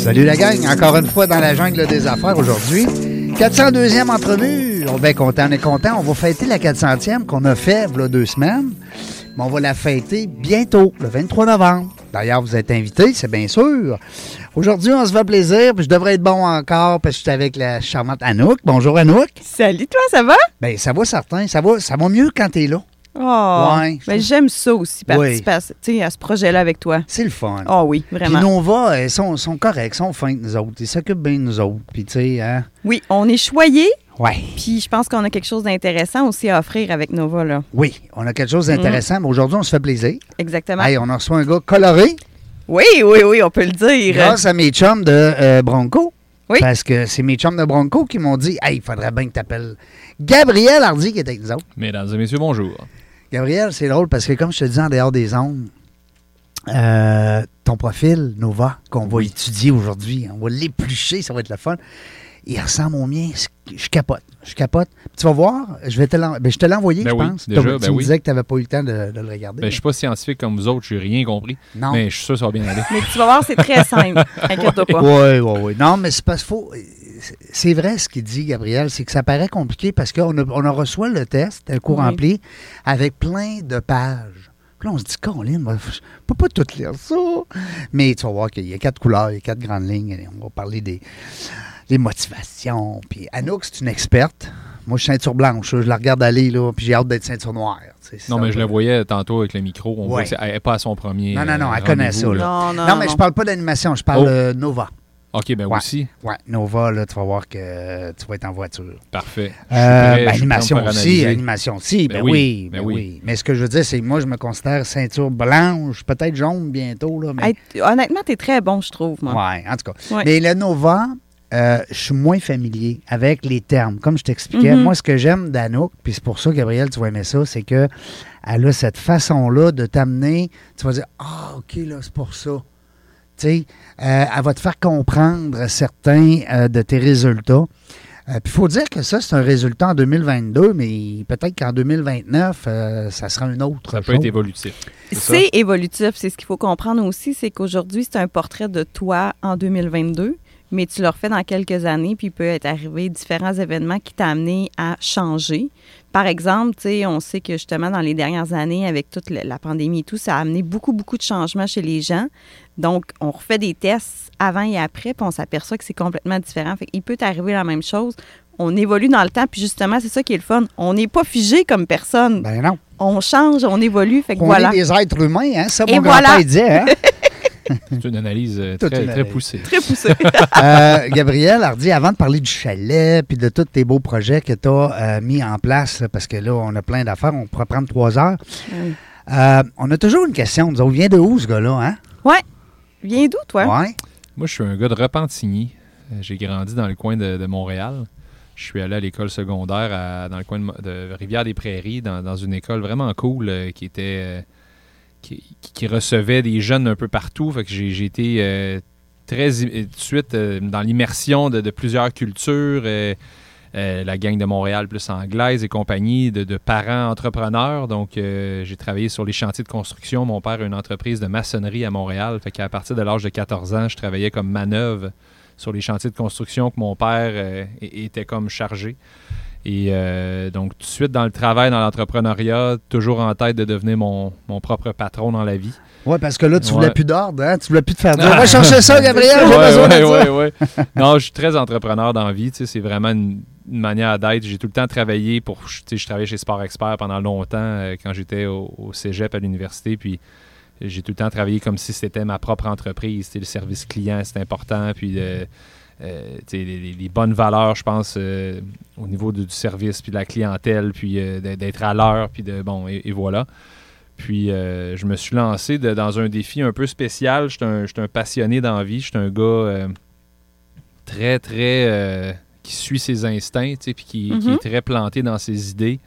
Salut la gang, encore une fois dans la jungle des affaires aujourd'hui. 402e entrevue. On est bien content, on est content. On va fêter la 400e qu'on a fait il y a deux semaines. Mais on va la fêter bientôt, le 23 novembre. D'ailleurs, vous êtes invités, c'est bien sûr. Aujourd'hui, on se fait plaisir, puis je devrais être bon encore parce que je suis avec la charmante Anouk. Bonjour Anouk. Salut toi, ça va? Ben ça va certain, ça va, ça va mieux quand t'es là. Oh, Ouais, ben, j'aime ça aussi, Oui. participer à, à ce projet-là avec toi. C'est le fun. Oh oui, Puis vraiment. Nova, ils sont, sont corrects, ils sont fins nous autres. Ils s'occupent bien de nous autres. Puis hein? Oui, on est choyés, Ouais. puis je pense qu'on a quelque chose d'intéressant aussi à offrir avec Nova, là. Oui, on a quelque chose d'intéressant, mais aujourd'hui, on se fait plaisir. Exactement. Hey, on a reçu un gars coloré Oui, oui, oui, on peut le dire. grâce à mes chums de euh, Bronco. Oui. Parce que c'est mes chums de Bronco qui m'ont dit Hey, il faudrait bien que tu appelles Gabriel Hardy qui est avec nous autres. Mesdames et messieurs, bonjour. Gabriel, c'est drôle parce que, comme je te dis en dehors des ondes, euh, ton profil, Nova, qu'on va étudier aujourd'hui, on va l'éplucher, ça va être le fun. Il ressemble au mien. Je capote. Je capote. Tu vas voir, je vais te l'en- ben, je te l'ai envoyé, Ben je oui, pense. déjà, tu ben me oui. disais que tu n'avais pas eu le temps de, de le regarder. Ben, je suis pas scientifique comme vous autres, j'ai rien compris. non. Mais je suis sûr que ça va bien aller. Mais tu vas voir, c'est très simple. Inquiète-toi pas. Oui, oui, oui. Non, mais c'est parce qu'il faut. C'est vrai ce qu'il dit, Gabriel, c'est que ça paraît compliqué parce qu'on a, on a reçoit le test, un cours Oui. rempli, avec plein de pages. Puis là, on se dit, Colin, je peux pas tout lire ça. Mais tu vas voir qu'il y a quatre couleurs, il y a quatre grandes lignes. On va parler des, des motivations. Puis Anouk, c'est une experte. Moi, je suis ceinture blanche. Je la regarde aller, là, puis j'ai hâte d'être ceinture noire. tu Non, mais je la voyais tantôt avec le micro. On Ouais. voit qu'elle n'est pas à son premier. Non, non, non, euh, elle connaît ça, là. Non, non, Non, mais je parle pas d'animation, je parle Oh. de Nova. OK, ben Ouais. aussi. Ouais, Nova, là, tu vas voir que tu vas être en voiture. Parfait. Euh, prêt, ben, animation aussi, animation aussi, ben, Ben oui, oui, ben ben oui. oui. Mais ce que je veux dire, c'est que moi, je me considère ceinture blanche, peut-être jaune bientôt, là, mais... Hey, t- honnêtement, t'es très bon, je trouve, moi. ouais, en tout cas. Ouais. Mais le Nova, euh, je suis moins familier avec les termes. Comme je t'expliquais, Mhm. moi, ce que j'aime d'Anouk, puis c'est pour ça, Gabriel, tu vas aimer ça, c'est que elle a cette façon-là de t'amener, tu vas dire, ah, OK, là, c'est pour ça. Tu sais, euh, elle va te faire comprendre certains euh, de tes résultats. Euh, Puis il faut dire que ça, c'est un résultat en 2022, mais peut-être qu'en 2029, euh, ça sera une autre Ça peut être évolutif. C'est évolutif. C'est ce qu'il faut comprendre aussi, c'est qu'aujourd'hui, c'est un portrait de toi en 2022, mais tu le refais dans quelques années, puis il peut être arrivé différents événements qui t'ont amené à changer. Par exemple, tu sais, on sait que justement, dans les dernières années, avec toute la pandémie et tout, ça a amené beaucoup, beaucoup de changements chez les gens. Donc, on refait des tests avant et après, puis on s'aperçoit que c'est complètement différent. Fait il peut t'arriver la même chose. On évolue dans le temps, puis justement, c'est ça qui est le fun. On n'est pas figé comme personne. Ben non. On change, on évolue. Fait que On voilà. est des êtres humains, hein? Ça, mon grand-père voilà. disait, hein? C'est une analyse euh, très, une très analyse. poussée. Très poussé. Euh, Gabriel Hardy, avant de parler du chalet puis de tous tes beaux projets que tu as mis en place, là, parce que là, on a plein d'affaires, on pourrait prendre trois heures. Oui. Euh, on a toujours une question. Nous autres, vient de où ce gars-là, hein? Viens d'où, toi? Ouais. Moi, je suis un gars de Repentigny. Euh, J'ai grandi dans le coin de, de Montréal. Je suis allé à l'école secondaire à- dans le coin de, Rivière-des-Prairies, dans, dans une école vraiment cool euh, qui était euh, qui, recevait des jeunes un peu partout. Fait j'ai été euh, très tout de suite euh, dans l'immersion de, plusieurs cultures. euh, euh, la gang de Montréal plus anglaise et compagnie, de, parents entrepreneurs. Donc, euh, j'ai travaillé sur les chantiers de construction. Mon père a une entreprise de maçonnerie à Montréal. Fait partir de l'âge de 14 ans, je travaillais comme manœuvre sur les chantiers de construction que mon père euh, était comme chargé. Et euh, donc, tout de suite dans le travail, dans l'entrepreneuriat, toujours en tête de devenir mon, mon propre patron dans la vie. Oui, parce que là, tu Ouais. voulais plus d'ordre, hein? Tu voulais plus te faire dire. Va chercher ça, Gabriel, j'ai Ouais, besoin ouais, de. Non, je suis très entrepreneur dans la vie. tu sais, C'est vraiment une, une manière d'être. J'ai tout le temps travaillé pour. tu sais, Je travaillais chez Sport Expert pendant longtemps euh, quand j'étais au, au cégep à l'université. Puis j'ai tout le temps travaillé comme si c'était ma propre entreprise. Tu sais, Le service client, c'est important. Puis euh, euh, les, les- les bonnes valeurs, je pense, euh, au niveau du, du service, puis de la clientèle, puis euh, d'être- à l'heure, puis de. Bon, et, et voilà. Puis je me suis lancé de- dans un défi un peu spécial. Je suis un, j'étais un passionné d'envie. Je suis un gars très, très. qui suit ses instincts, puis qui, qui Mhm. est très planté dans ses idées.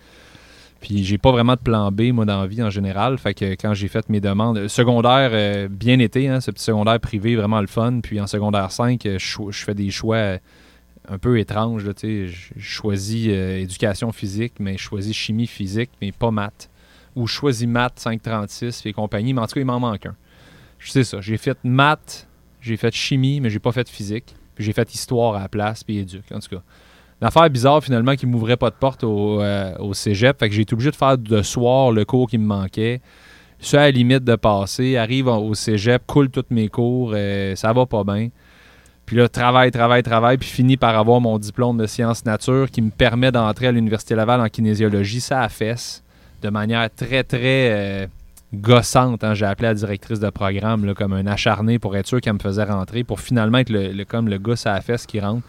Puis j'ai pas vraiment de plan B, moi, dans la vie en général. Fait que quand j'ai fait mes demandes, euh, secondaire, euh, bien été, hein, ce petit secondaire privé, vraiment le fun. Puis en secondaire 5, euh, je, fais des choix un peu étranges. là. Je je choisis éducation physique, mais je choisis chimie physique, mais pas maths. Ou je choisis maths 536 et compagnie, mais en tout cas, il m'en manque un. Je sais ça. J'ai fait maths, j'ai fait chimie, mais j'ai pas fait physique. Puis j'ai fait histoire à la place, puis éduc, en tout cas. Affaire bizarre, finalement, qui m'ouvrait pas de porte au, euh, au cégep. Fait que j'ai été obligé de faire de soir le cours qui me manquait. Suis à la limite de passer, arrive au cégep, coule tous mes cours, euh, ça va pas bien. Puis là, travail, travail, travail, puis fini par avoir mon diplôme de sciences nature qui me permet d'entrer à l'Université Laval en kinésiologie, ça à de manière très, très euh, gossante. hein. J'ai appelé la directrice de programme comme un acharné pour être sûr qu'elle me faisait rentrer, pour finalement être comme le gars à la fesse qui rentre.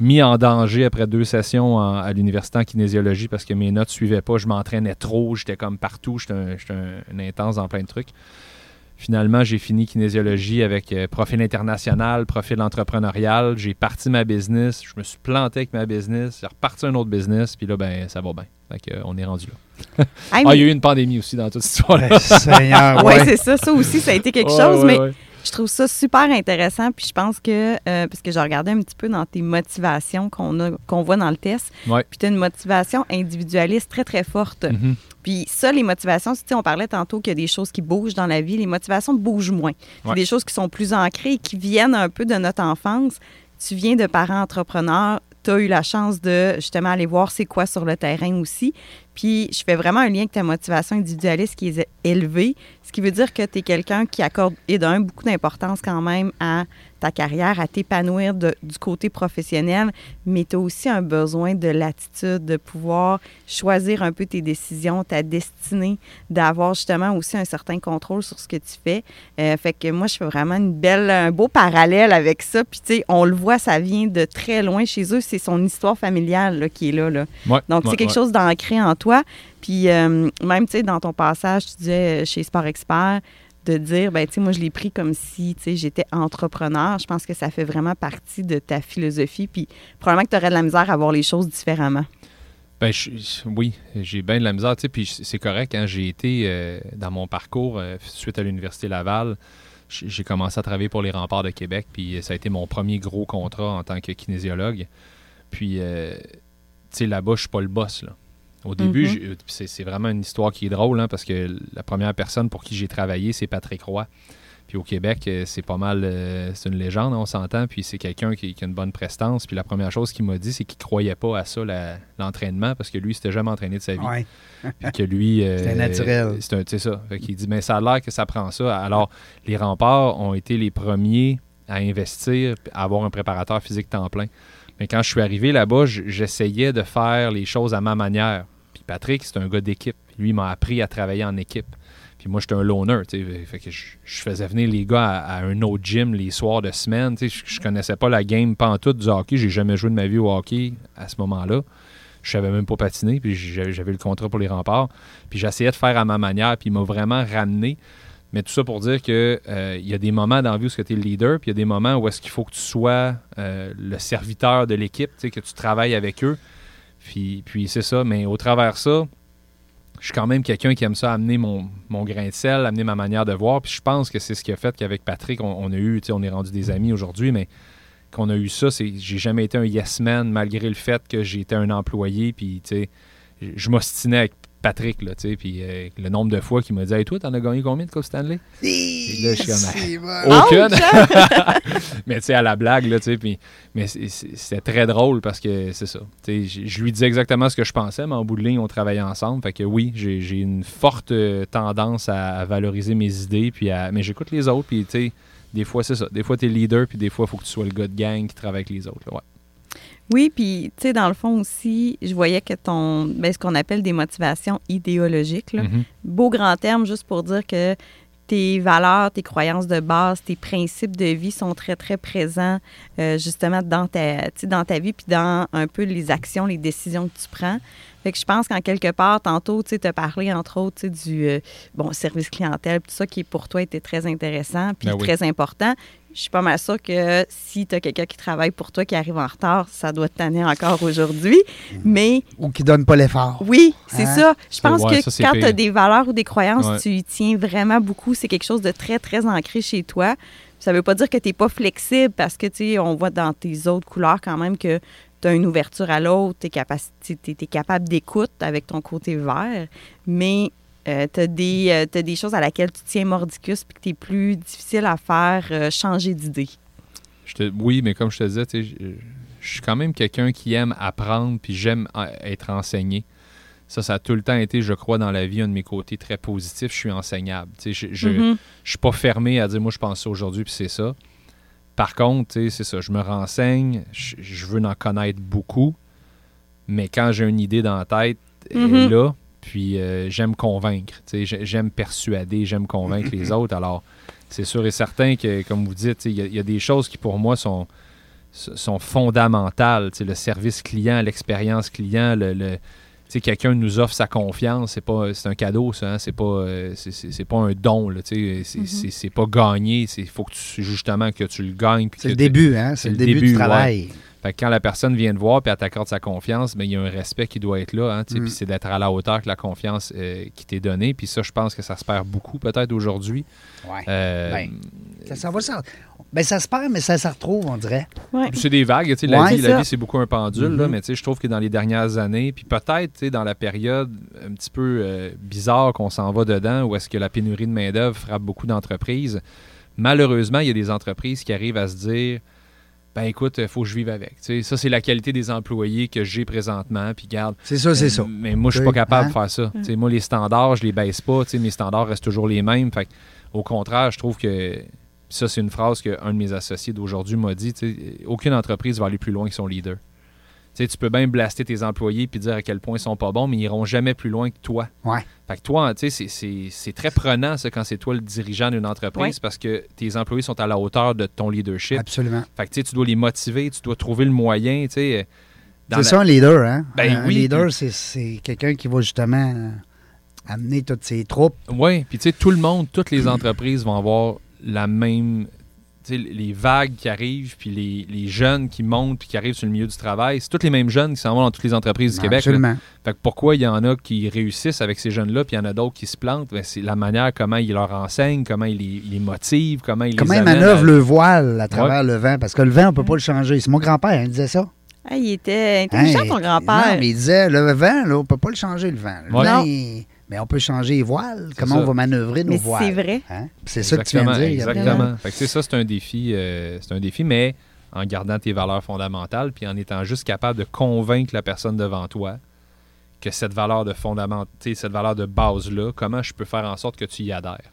Mis en danger après deux sessions en- à l'université en kinésiologie parce que mes notes suivaient pas, je m'entraînais trop, j'étais comme partout, j'étais un, j'étais un- un intense dans plein de trucs. Finalement, j'ai fini kinésiologie avec euh, profil international, profil entrepreneurial. J'ai parti ma business. Je me suis planté avec ma business. J'ai reparti un autre business. Puis là, ben, ça va bien. Fait euh, on est rendu là. Ah, il y a eu une pandémie aussi dans toute cette histoire-là. Ouais, Seigneur, Ouais, ouais. c'est ça. Ça aussi, ça a été quelque Ouais, chose. ouais, mais. Je trouve ça super intéressant. Puis je pense que, euh, parce que j'ai regardé un petit peu dans tes motivations qu'on a, qu'on voit dans le test. Ouais. Puis tu as une motivation individualiste très, très forte. Mhm. Puis ça, les motivations, tu sais, on parlait tantôt qu'il y a des choses qui bougent dans la vie. Les motivations bougent moins. C'est Ouais. des choses qui sont plus ancrées et qui viennent un peu de notre enfance. Tu viens de parents entrepreneurs. Tu as eu la chance de justement aller voir c'est quoi sur le terrain aussi. Puis je fais vraiment un lien avec ta motivation individualiste qui est élevée, ce qui veut dire que tu es quelqu'un qui accorde, et d'un, beaucoup d'importance quand même à ta carrière, à t'épanouir du côté professionnel, mais tu as aussi un besoin de latitude, de pouvoir choisir un peu tes décisions, ta destinée, d'avoir justement aussi un certain contrôle sur ce que tu fais. Euh, fait que moi, je fais vraiment une belle, un beau parallèle avec ça. Puis, tu sais, on le voit, ça vient de très loin chez eux. C'est son histoire familiale là, qui est là. là. Ouais, Donc, ouais, c'est quelque ouais. chose d'ancré en toi. Puis, euh, même, tu sais, dans ton passage, tu disais euh, chez Sport Expert, de dire, ben, tu moi, je l'ai pris comme si, tu j'étais entrepreneur. Je pense que ça fait vraiment partie de ta philosophie. Puis, probablement que tu aurais de la misère à voir les choses différemment. Ben, oui, j'ai bien de la misère, puis c'est correct. Hein, j'ai été, euh, dans mon parcours, euh, suite à l'Université Laval, j'ai commencé à travailler pour les remparts de Québec, puis ça a été mon premier gros contrat en tant que kinésiologue. Puis, euh, tu sais, là-bas, je suis pas le boss. Au début, Mhm. puis c'est c'est vraiment une histoire qui est drôle, hein, parce que la première personne pour qui j'ai travaillé, c'est Patrick Roy. Puis au Québec, euh, c'est pas mal, euh, c'est une légende, on s'entend. Puis c'est quelqu'un qui, qui a une bonne prestance. Puis la première chose qu'il m'a dit, c'est qu'il croyait pas à ça, l'entraînement, parce que lui, il s'était jamais entraîné de sa vie. Ouais. Puis que lui. euh, C'était naturel. C'est un- c'est ça. Fait qu'il dit, mais ça a l'air que ça prend ça. Alors, les remparts ont été les premiers à investir, à avoir un préparateur physique temps plein. Mais quand je suis arrivé là-bas, j'essayais de faire les choses à ma manière. Puis Patrick, c'est un gars d'équipe. Lui, il m'a appris à travailler en équipe. Puis moi, j'étais un loner. Fait que je, faisais venir les gars à, un autre gym les soirs de semaine. Je, je connaissais pas la game pantoute du hockey. J'ai jamais joué de ma vie au hockey à ce moment-là. Je savais même pas patiner, puis j'avais le contrat pour les remparts. Puis j'essayais de faire à ma manière, puis il m'a vraiment ramené. Mais tout ça pour dire que euh, y a des moments dans la vie où tu es le leader, puis il y a des moments où est-ce qu'il faut que tu sois euh, le serviteur de l'équipe, que tu travailles avec eux. Puis, c'est ça. Mais au travers ça, je suis quand même quelqu'un qui aime ça amener mon, grain de sel, amener ma manière de voir. Puis je pense que c'est ce qui a fait qu'avec Patrick, on, a eu, on est rendu des amis aujourd'hui, mais qu'on a eu ça, c'est j'ai jamais été un yes man malgré le fait que j'étais un employé. Puis je m'ostinais avec Patrick, là, tu sais, puis euh, le nombre de fois qu'il m'a dit Hey, toi, t'en as gagné combien de Coupe Stanley? Et là, je suis comme, bon. Aucune. Ouch! mais tu sais, à la blague, là, tu sais, puis- mais c'était très drôle parce que c'est ça. Tu sais, je- lui disais exactement ce que je pensais, mais en bout de ligne, on travaillait ensemble. Fait que oui, j'ai une forte euh, tendance à, valoriser mes idées, puis à, mais j'écoute les autres, puis tu sais, des fois, c'est ça. Des fois, tu es leader, puis des fois, il faut que tu sois le gars de gang qui travaille avec les autres. là, ouais. Oui, puis tu sais, dans le fond aussi, je voyais que ton, ben, ce qu'on appelle des motivations idéologiques, là, Mhm. beau grand terme juste pour dire que tes valeurs, tes croyances de base, tes principes de vie sont très, très présents euh, justement dans ta, dans ta vie, puis dans un peu les actions, les décisions que tu prends. Fait que je pense qu'en quelque part, tantôt, tu as parlé, entre autres, du euh, bon, service clientèle, tout ça qui pour toi était très intéressant puis Ben oui. très important. Je suis pas mal sûre que si tu as quelqu'un qui travaille pour toi qui arrive en retard, ça doit te tanner encore aujourd'hui. Mais Ou qui donne pas l'effort. oui, c'est Hein? ça. Je pense ouais, que ça, quand tu as des valeurs ou des croyances, Ouais. tu y tiens vraiment beaucoup. C'est quelque chose de très, très ancré chez toi. Ça veut pas dire que tu n'es pas flexible parce que, tu sais, on voit dans tes autres couleurs quand même que tu as une ouverture à l'autre, tu es, capable d'écoute avec ton côté vert, mais tu as, des euh, t'as des choses à laquelle tu tiens mordicus puis que tu es plus difficile à faire euh, changer d'idée. Oui, mais comme je te disais, je, suis quand même quelqu'un qui aime apprendre puis j'aime euh, être enseigné. Ça, ça a tout le temps été, je crois, dans la vie, un de mes côtés très positifs. Je suis enseignable. Je, Mhm. je suis pas fermé à dire, moi, je pense ça aujourd'hui puis c'est ça. Par contre, c'est ça, je me renseigne, je, je veux en connaître beaucoup, mais quand j'ai une idée dans la tête, elle est Mhm. là, puis euh, j'aime convaincre, j'aime persuader, j'aime convaincre les autres. Alors, c'est sûr et certain que, comme vous dites, il y, a- il y a des choses qui, pour moi, sont, sont fondamentales. Le service client, l'expérience client, le... sais, quelqu'un nous offre sa confiance, c'est pas c'est un cadeau ça, hein, c'est pas euh, c'est- pas un don là, tu sais, c'est c'est- c'est pas gagné, il faut que tu justement que tu le gagnes puis C'est le début, hein? C'est le début, du travail. fait que quand la personne vient te voir et elle t'accorde sa confiance, ben, il y a un respect qui doit être là. Hein, tu sais, Mm. Puis c'est d'être à la hauteur que la confiance euh, qui t'est donnée. Puis ça, je pense que ça se perd beaucoup peut-être aujourd'hui. Ouais. Euh, Ben, Ça, ça va, ça. Ben, ça se perd, mais ça se retrouve, on dirait. Ouais. c'est des vagues. tu sais, La Ouais, vie, c'est la vie, c'est beaucoup un pendule. là, Mhm. mais tu sais, je trouve que dans les dernières années, puis peut-être tu sais, dans la période un petit peu euh, bizarre qu'on s'en va dedans, où est-ce que la pénurie de main-d'œuvre frappe beaucoup d'entreprises, malheureusement, il y a des entreprises qui arrivent à se dire ben écoute, il faut que je vive avec. Tu sais, ça, c'est la qualité des employés que j'ai présentement. Puis garde, C'est ça, c'est Euh, ça. Mais moi, je suis Oui, pas capable hein? de faire ça. Tu sais, Moi, les standards, je les baisse pas. Tu sais, Mes standards restent toujours les mêmes. Fait que, au contraire, je trouve que ça, c'est une phrase qu'un de mes associés d'aujourd'hui m'a dit. Aucune entreprise va aller plus loin que son leader. Tu peux bien blaster tes employés puis dire à quel point ils sont pas bons, mais ils iront jamais plus loin que toi. Ouais. Fait que toi, c'est- très prenant, ça, quand c'est toi le dirigeant d'une entreprise, Ouais. parce que tes employés sont à la hauteur de ton leadership. Absolument. Fait que, tu dois les motiver, tu dois trouver le moyen, tu sais. dans C'est la- ça, un leader, hein? Ben un oui, leader, puis- c'est- c'est quelqu'un qui va justement euh, amener toutes ses troupes. Oui, puis tu sais, tout le monde, toutes les entreprises vont avoir la même. Tu sais, les vagues qui arrivent, puis les, les jeunes qui montent, puis qui arrivent sur le milieu du travail, c'est tous les mêmes jeunes qui s'en vont dans toutes les entreprises du Québec. Absolument. Fait que pourquoi il y en a qui réussissent avec ces jeunes-là, puis il y en a d'autres qui se plantent? Ben, c'est la manière comment ils leur enseignent, comment ils les, ils les motivent, comment ils Comment les il amènent manœuvre à- le voile à travers le vent? Parce que le vent, on peut pas le changer. C'est mon grand-père, hein, il disait ça. Ah, il était intelligent, Hein, ton Non, grand-père. mais il disait, le vent, là, on peut pas le changer, le vent. Le Ouais. vent, Non. il- Mais on peut changer les voiles. Comment ça. on va manœuvrer nos Mais voiles? c'est vrai. Hein? C'est ça que tu viens de dire. Exactement, sais, ça, c'est un défi, euh, c'est un défi, mais en gardant tes valeurs fondamentales, puis en étant juste capable de convaincre la personne devant toi que cette valeur de fondament, tu sais, cette valeur de base-là, comment je peux faire en sorte que tu y adhères?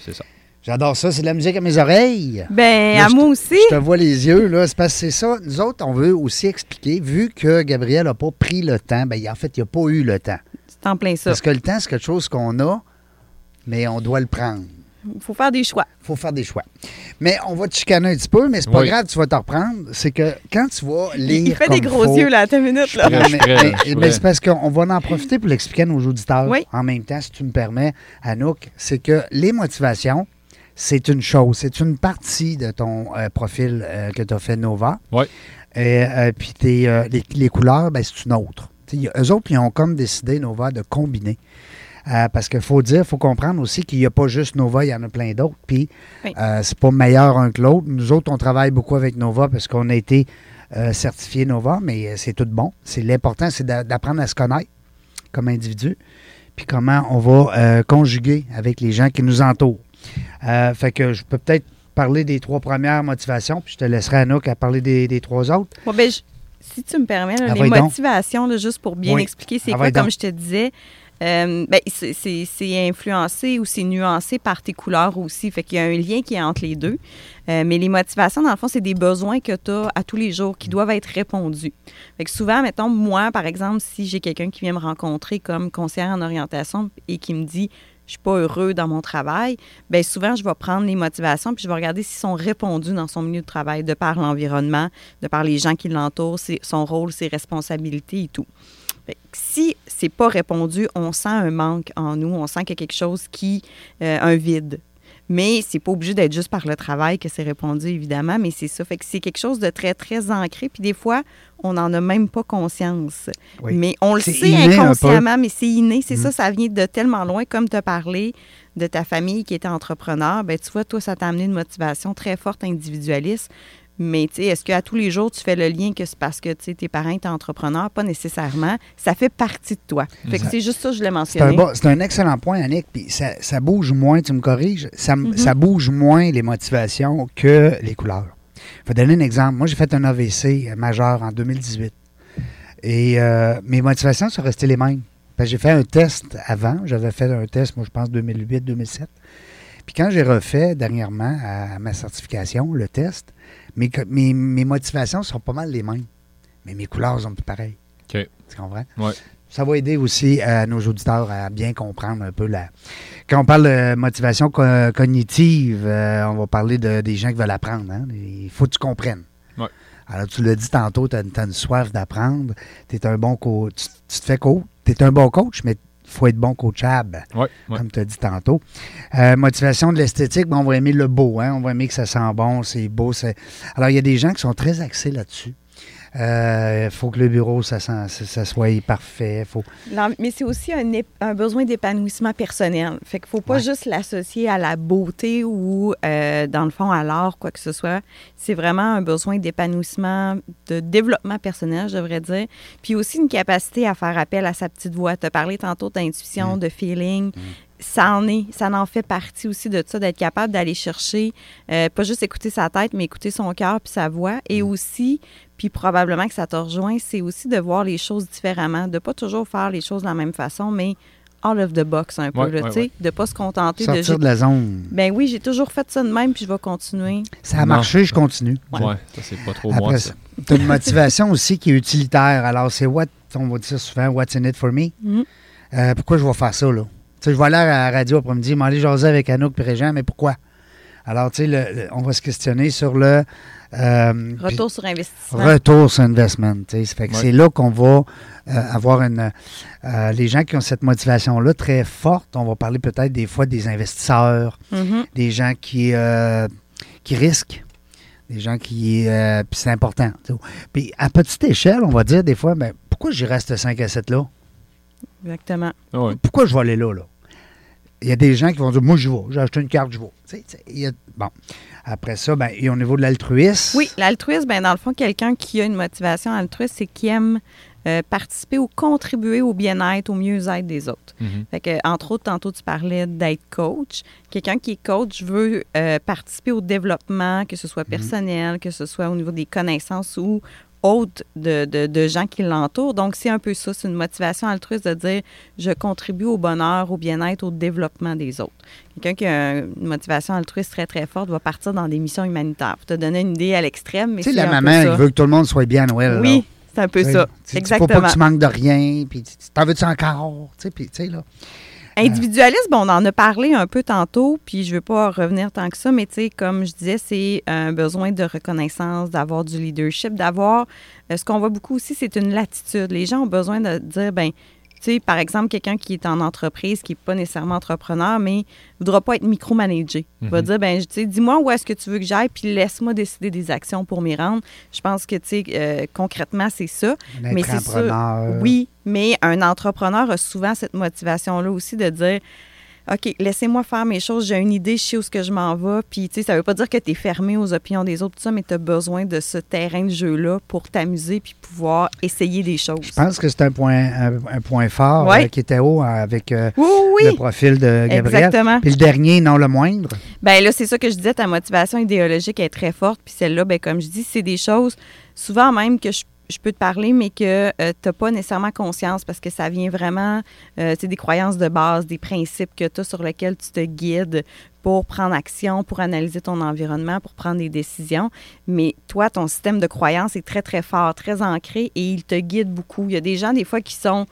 C'est ça. J'adore ça. C'est de la musique à mes oreilles. Ben, Là, à moi aussi. Je te vois les yeux, là. C'est parce que c'est ça. Nous autres, on veut aussi expliquer, vu que Gabriel n'a pas pris le temps, ben, en fait, il n'a pas eu le temps. C'est en plein ça. Parce que le temps, c'est quelque chose qu'on a, mais on doit le prendre. Il faut faire des choix. faut faire des choix. Mais on va te chicaner un petit peu, mais c'est pas Oui. grave, tu vas te reprendre. C'est que quand tu vas lire. Il, il fait des gros faut- yeux, là, à ta minute, là. prêt. Mais, prêt, c'est parce qu'on va en profiter pour l'expliquer à nos auditeurs Oui. en même temps, si tu me permets, Anouk. C'est que les motivations, c'est une chose, c'est une partie de ton euh, profil euh, que tu as fait Nova. Oui. Et euh, puis tes, euh, les, les couleurs, ben, c'est une autre. Eux autres, ils ont comme décidé, Nova, de combiner. Euh, parce qu'il faut dire, il faut comprendre aussi qu'il n'y a pas juste Nova, il y en a plein d'autres. Puis, Oui. euh, c'est pas meilleur un que l'autre. Nous autres, on travaille beaucoup avec Nova parce qu'on a été euh, certifié Nova, mais c'est tout bon. C'est l'important, c'est d'a- d'apprendre à se connaître comme individu, puis comment on va conjuguer avec les gens qui nous entourent. Fait que je peux peut-être parler des trois premières motivations, puis je te laisserai Anouk à parler des, des trois autres. Bon, ben, je- si tu me permets, là, Ah, les motivations, là, juste pour bien Oui. expliquer, c'est Ah, quoi, comme je te disais, euh, ben, c'est influencé ou c'est nuancé par tes couleurs aussi. Fait qu'il y a un lien qui est entre les deux. Euh, mais les motivations, dans le fond, c'est des besoins que tu as à tous les jours qui doivent être répondus. Fait que souvent, mettons, moi, par exemple, si j'ai quelqu'un qui vient me rencontrer comme conseillère en orientation et qui me dit je suis pas heureux dans mon travail, bien souvent, je vais prendre les motivations puis je vais regarder s'ils sont répondus dans son milieu de travail, de par l'environnement, de par les gens qui l'entourent, son rôle, ses responsabilités et tout. Fait que si c'est pas répondu, on sent un manque en nous, on sent qu'il y a quelque chose qui, euh, un vide. Mais c'est pas obligé d'être juste par le travail que c'est répondu, évidemment, mais c'est ça. Fait que c'est quelque chose de très, très ancré. Puis des fois, on n'en a même pas conscience. Oui. Mais on le sait inconsciemment, mais c'est inné. C'est ça, ça vient de tellement loin. Comme tu as parlé de ta famille qui était entrepreneur, ben tu vois, toi, ça t'a amené une motivation très forte individualiste. Mais tu sais, est-ce qu'à tous les jours, tu fais le lien que c'est parce que tes parents étaient entrepreneurs? Pas nécessairement. Ça fait partie de toi. Fait que c'est juste ça que je l'ai C'est un, mentionné. bon- c'est un excellent point, Annick. Puis ça, ça bouge moins, tu me corriges, ça, m- Mhm. ça bouge moins les motivations que les couleurs. Je vais donner un exemple. Moi, j'ai fait un AVC majeur en 2018. Et euh, mes motivations sont restées les mêmes. J'ai fait un test avant. J'avais fait un test, moi, je pense, 2008-2007. Puis quand j'ai refait dernièrement à ma certification, le test, mes, mes, mes motivations sont pas mal les mêmes. Mais mes couleurs sont plus pareilles. Tu comprends? Ouais. Ça va aider aussi à nos auditeurs à bien comprendre un peu la. Quand on parle de motivation co- cognitive, euh, on va parler de, des gens qui veulent apprendre. hein. Il faut que tu comprennes. Ouais. Alors, tu l'as dit tantôt, tu as, une soif d'apprendre. Tu es un bon coach. Tu, tu te fais coach. Tu es un bon coach, mais faut être bon coachable, Ouais, ouais. comme tu as dit tantôt. Euh, motivation de l'esthétique, ben, on va aimer le beau. Hein? On va aimer que ça sent bon, c'est beau. Alors, il y a des gens qui sont très axés là-dessus. Il faut que le bureau, ça, ça, ça soit parfait. Faut... Non, mais c'est aussi un, besoin d'épanouissement personnel. Fait qu'il faut pas Ouais. juste l'associer à la beauté ou, euh, dans le fond, à l'art, quoi que ce soit. C'est vraiment un besoin d'épanouissement, de développement personnel, je devrais dire. Puis aussi une capacité à faire appel à sa petite voix. Tu as parlé tantôt d'intuition, Mm. de feeling. Ça en est, ça en fait partie aussi de ça, d'être capable d'aller chercher, euh, pas juste écouter sa tête, mais écouter son cœur puis sa voix. Et Mm. aussi, puis probablement que ça te rejoint, c'est aussi de voir les choses différemment, de pas toujours faire les choses de la même façon, mais all of the box un peu, Ouais, là, ouais, tu sais, ouais. de pas se contenter de... Sortir de la zone. Ben oui, j'ai toujours fait ça de même, puis je vais continuer. Ça a Non. marché, je continue. Ouais. Ouais, ça, c'est pas trop Après moi, ça, ça. tu as une motivation aussi qui est utilitaire. Alors, c'est what, on va dire souvent, what's in it for me? Mhm. Euh, pourquoi je vais faire ça, là? Tu sais, je vais aller à la radio après-midi, m'aller jaser avec Anouk et Régent, mais pourquoi? Alors, tu sais, on va se questionner sur le euh, Retour sur investissement. retour sur investment. Ouais. c'est là qu'on va euh, avoir une. euh, les gens qui ont cette motivation-là très forte, on va parler peut-être des fois des investisseurs, Mhm. des gens qui, euh, qui risquent, des gens qui... euh, puis c'est important. Puis à petite échelle, on va dire des fois, ben, pourquoi j'y reste 5 à 7 là? Exactement. Ah ouais. Pourquoi je vais aller là, là? Il y a des gens qui vont dire, moi, je vais. J'ai acheté une carte, je vais. Y a- bon. Après ça, ben, et au niveau de l'altruisme... Oui, l'altruisme, ben, dans le fond, quelqu'un qui a une motivation altruiste, c'est qui aime euh, participer ou contribuer au bien-être, au mieux-être des autres. Mhm. Fait que, entre autres, tantôt, tu parlais d'être coach. Quelqu'un qui est coach veut euh, participer au développement, que ce soit personnel, que ce soit au niveau des connaissances ou autres de, de- de gens qui l'entourent. Donc, c'est un peu ça. C'est une motivation altruiste de dire je contribue au bonheur, au bien-être, au développement des autres. Quelqu'un qui a une motivation altruiste très, très forte va partir dans des missions humanitaires. Pour te donner une idée à l'extrême, mais Tu sais, c'est la maman, elle veut que tout le monde soit bien à Noël. Oui, là. c'est un peu ça. Exactement. Faut pas que tu manques de rien, puis t'en veux-tu encore? Tu sais, puis, tu sais, là. Individualisme, on en a parlé un peu tantôt, puis je veux pas revenir tant que ça, mais tu sais, comme je disais, c'est un besoin de reconnaissance, d'avoir du leadership, d'avoir. euh, ce qu'on voit beaucoup aussi, c'est une latitude. Les gens ont besoin de dire, ben, sais, par exemple, quelqu'un qui est en entreprise, qui n'est pas nécessairement entrepreneur, mais ne voudra pas être micromanagé. Il va Mhm. dire, ben, tu sais, dis-moi où est-ce que tu veux que j'aille, puis laisse-moi décider des actions pour m'y rendre. Je pense que, tu sais, euh, concrètement, c'est ça. Mais c'est entrepreneur. Oui, mais un entrepreneur a souvent cette motivation-là aussi de dire OK, laissez-moi faire mes choses, j'ai une idée, je sais où ce que je m'en vais. Puis, tu sais, ça veut pas dire que tu es fermé aux opinions des autres, tout ça, mais tu as besoin de ce terrain de jeu-là pour t'amuser puis pouvoir essayer des choses. Je pense que c'est un point, un, un point fort euh, qui était haut euh, avec euh, Oui, oui, le profil de Gabriel. Exactement. Puis le dernier, non le moindre. Ben là, c'est ça que je disais, ta motivation idéologique est très forte. Puis celle-là, ben, comme je dis, c'est des choses, souvent même que je, je peux te parler, mais que tu n'as pas nécessairement conscience parce que ça vient vraiment, euh, c'est des croyances de base, des principes que tu as sur lesquels tu te guides pour prendre action, pour analyser ton environnement, pour prendre des décisions. Mais toi, ton système de croyances est très, très fort, très ancré et il te guide beaucoup. Il y a des gens, des fois, qui sont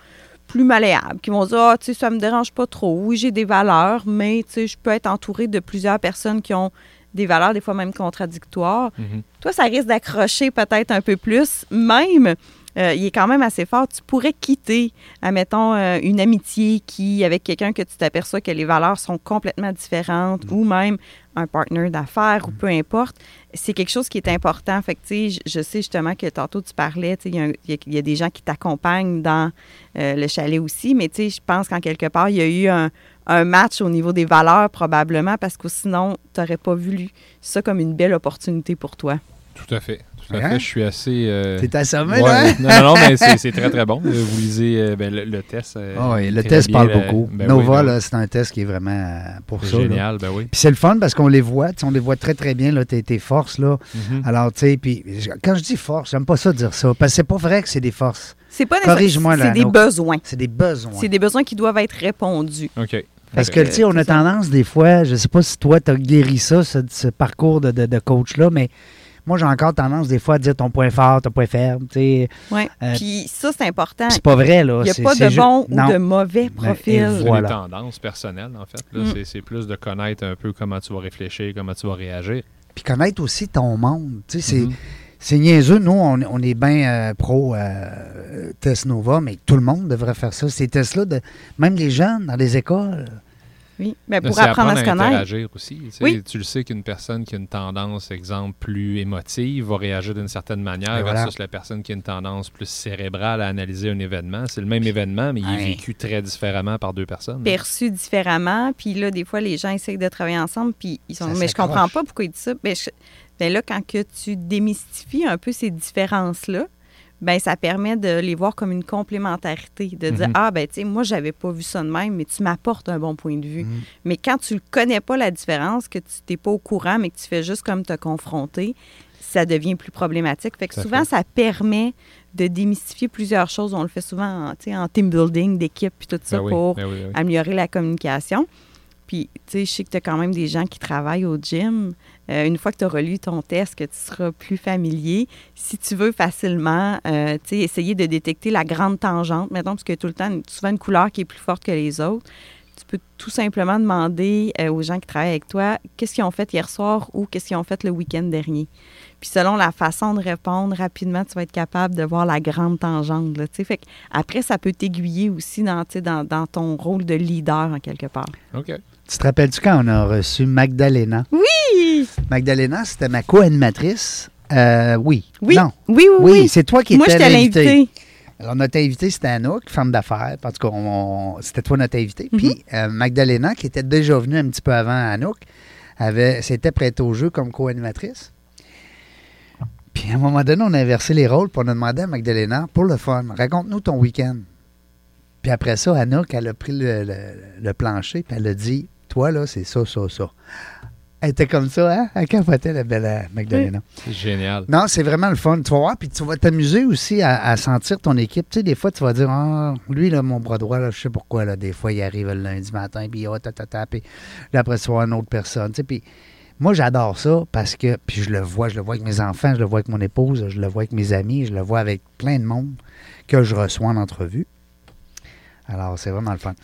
plus malléables, qui vont dire Ah, tu sais, ça me dérange pas trop. Oui, j'ai des valeurs, mais tu sais, je peux être entouré de plusieurs personnes qui ont des valeurs, des fois même contradictoires. Mhm. Toi, ça risque d'accrocher peut-être un peu plus, même euh, il est quand même assez fort. Tu pourrais quitter, admettons, euh, une amitié qui, avec quelqu'un que tu t'aperçois que les valeurs sont complètement différentes, ou même un partenaire d'affaires, ou peu importe. C'est quelque chose qui est important. Fait que, je, je sais justement que tantôt tu parlais, il y y, a- il y a des gens qui t'accompagnent dans euh, le chalet aussi, mais je pense qu'en quelque part, il y a eu un, un match au niveau des valeurs probablement, parce que sinon, tu n'aurais pas vu ça comme une belle opportunité pour toi. Tout à fait. Tout à Hein? fait. Je suis assez. euh, T'es assommé, ouais, là? hein? non, non, non, mais c'est très, très bon. Vous lisez euh, ben, le, le test. euh, Ah oui, le test bien, parle beaucoup. ben Nova, oui. c'est un test qui est vraiment pour C'est ça. là. génial, ben oui. Puis c'est le fun parce qu'on les voit, on les voit très très bien, là, tes, tes forces, là. Mhm. Alors, tu sais, puis quand je dis force, j'aime pas ça dire ça, parce que c'est pas vrai que c'est des forces. C'est pas là, C'est des besoins. C'est des besoins. C'est des besoins qui doivent être répondus. OK. Parce que, tu sais, on a tendance, des fois, je sais pas si toi, tu as guéri ça, ce, ce parcours de, de- de coach-là, mais moi, j'ai encore tendance, des fois, à dire ton point fort, ton point faible, tu sais. Ouais. Euh, Puis ça, c'est important. C'est pas vrai, là. Il n'y a pas de ju- bon ou Non. de mauvais Ben, profil. C'est Voilà. des tendances personnelles, en fait. là. Mm. C'est- C'est plus de connaître un peu comment tu vas réfléchir, comment tu vas réagir. Puis connaître aussi ton monde. Tu sais, c'est. C'est niaiseux, nous, on, on est bien euh, pro euh, Test Nova, mais tout le monde devrait faire ça. Ces tests-là, de, même les jeunes dans les écoles. Oui. Ben, pour c'est apprendre à se connaître. interagir aussi. Tu, sais, Oui. tu le sais qu'une personne qui a une tendance, exemple, plus émotive va réagir d'une certaine manière Et voilà. versus la personne qui a une tendance plus cérébrale à analyser un événement. C'est le même événement, mais il est vécu très différemment par deux personnes. perçu différemment. Puis là, des fois, les gens essayent de travailler ensemble, puis ils sont Ça mais je comprends pas pourquoi ils disent ça. Ben, je- ben là, quand que tu démystifies un peu ces différences-là, ben ça permet de les voir comme une complémentarité, de dire Mhm. ah ben tu sais moi j'avais pas vu ça de même, mais tu m'apportes un bon point de vue. Mhm. Mais quand tu ne connais pas la différence, que tu n'es pas au courant, mais que tu fais juste comme te confronter, ça devient plus problématique. Fait que souvent, fait. ça permet de démystifier plusieurs choses. On le fait souvent en, en team building, d'équipe, puis tout ça Ben oui, pour ben oui, ben oui. améliorer la communication. Puis, tu sais, je sais que tu as quand même des gens qui travaillent au gym. Euh, une fois que tu as relu ton test, que tu seras plus familier, si tu veux facilement, euh, tu sais, essayer de détecter la grande tangente, mettons, parce a tout le temps souvent une couleur qui est plus forte que les autres, tu peux tout simplement demander euh, aux gens qui travaillent avec toi qu'est-ce qu'ils ont fait hier soir ou qu'est-ce qu'ils ont fait le week-end dernier. Puis selon la façon de répondre, rapidement, tu vas être capable de voir la grande tangente. Là, fait que après, ça peut t'aiguiller aussi dans, dans ton rôle de leader, en quelque part. OK. Tu te rappelles-tu quand on a reçu Magdalena? Oui! Magdalena, c'était ma co-animatrice. Euh, oui. Oui, Non. oui, oui, Oui, oui. c'est toi qui Moi, étais j'étais l'invité. Alors, notre invité, c'était Anouk, femme d'affaires. En tout cas, c'était toi notre invité. Mhm. Puis, euh, Magdalena, qui était déjà venue un petit peu avant Anouk, avait, s'était prête au jeu comme co-animatrice. Puis, à un moment donné, on a inversé les rôles, puis on a demandé à Magdalena, pour le fun, raconte-nous ton week-end. Puis après ça, Anouk, elle a pris le, le- le plancher, puis elle a dit, toi, là, c'est ça, ça, ça. Elle était comme ça, hein? Elle capotait, la belle euh, Magdalena. C'est génial. Non, c'est vraiment le fun. Tu vas voir, puis tu vas t'amuser aussi à, à sentir ton équipe. Tu sais, des fois, tu vas dire, ah, lui, là, mon bras droit, là, je sais pourquoi, là, des fois, il arrive le lundi matin, puis oh, ta, ta, ta, puis là, après, tu vois une autre personne. Tu sais, puis moi, j'adore ça parce que, puis je le vois, je le vois avec mes enfants, je le vois avec mon épouse, je le vois avec mes amis, je le vois avec plein de monde que je reçois en entrevue. Alors, c'est vraiment le fun.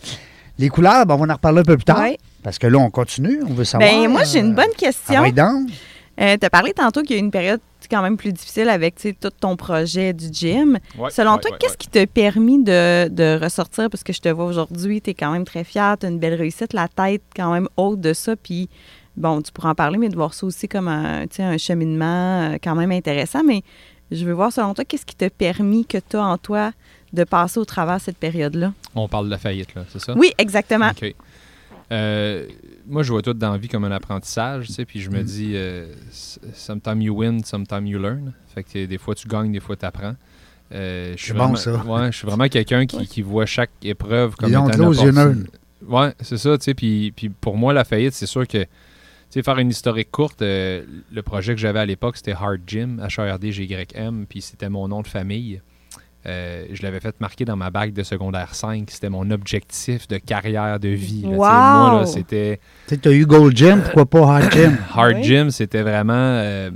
Les couleurs, ben, on va en reparler un peu plus tard. Ouais. Parce que là, on continue, on veut savoir. Ben, moi, j'ai une bonne question. Ah, donc? tu as parlé tantôt qu'il y a eu une période quand même plus difficile avec tu sais, tout ton projet du gym. Ouais, Selon ouais, toi, ouais, qu'est-ce ouais. qui t'a permis de, de ressortir? Parce que je te vois aujourd'hui, tu es quand même très fière, tu as une belle réussite, la tête quand même haute de ça. Puis, bon, tu pourras en parler, mais de voir ça aussi comme un, tu sais, un cheminement euh, quand même intéressant. Mais je veux voir, selon toi, qu'est-ce qui t'a permis que tu as en toi de passer au travers de cette période-là? On parle de la faillite, là, c'est ça? Oui, exactement. Euh, moi, je vois tout dans la vie comme un apprentissage, tu sais, puis Mm. je me dis, euh, sometimes you win, sometimes you learn. Fait que des fois, tu gagnes, des fois, tu apprends. je suis C'est bon, vraiment, ça. Ouais, je suis vraiment quelqu'un qui, qui voit chaque épreuve comme étant une. Ouais, c'est ça, tu sais, puis, puis pour moi, la faillite, c'est sûr que, tu sais, faire une historique courte, euh, le projet que j'avais à l'époque, c'était Hard Gym, H-A-R-D-G-Y-M, puis c'était mon nom de famille. Euh, je l'avais fait marquer dans ma bague de secondaire 5. C'était mon objectif de carrière, de vie. là. Tu sais, Moi, là, c'était Tu as eu Gold Gym, pourquoi pas Hard Gym? Hard Oui. Gym. C'était vraiment. euh,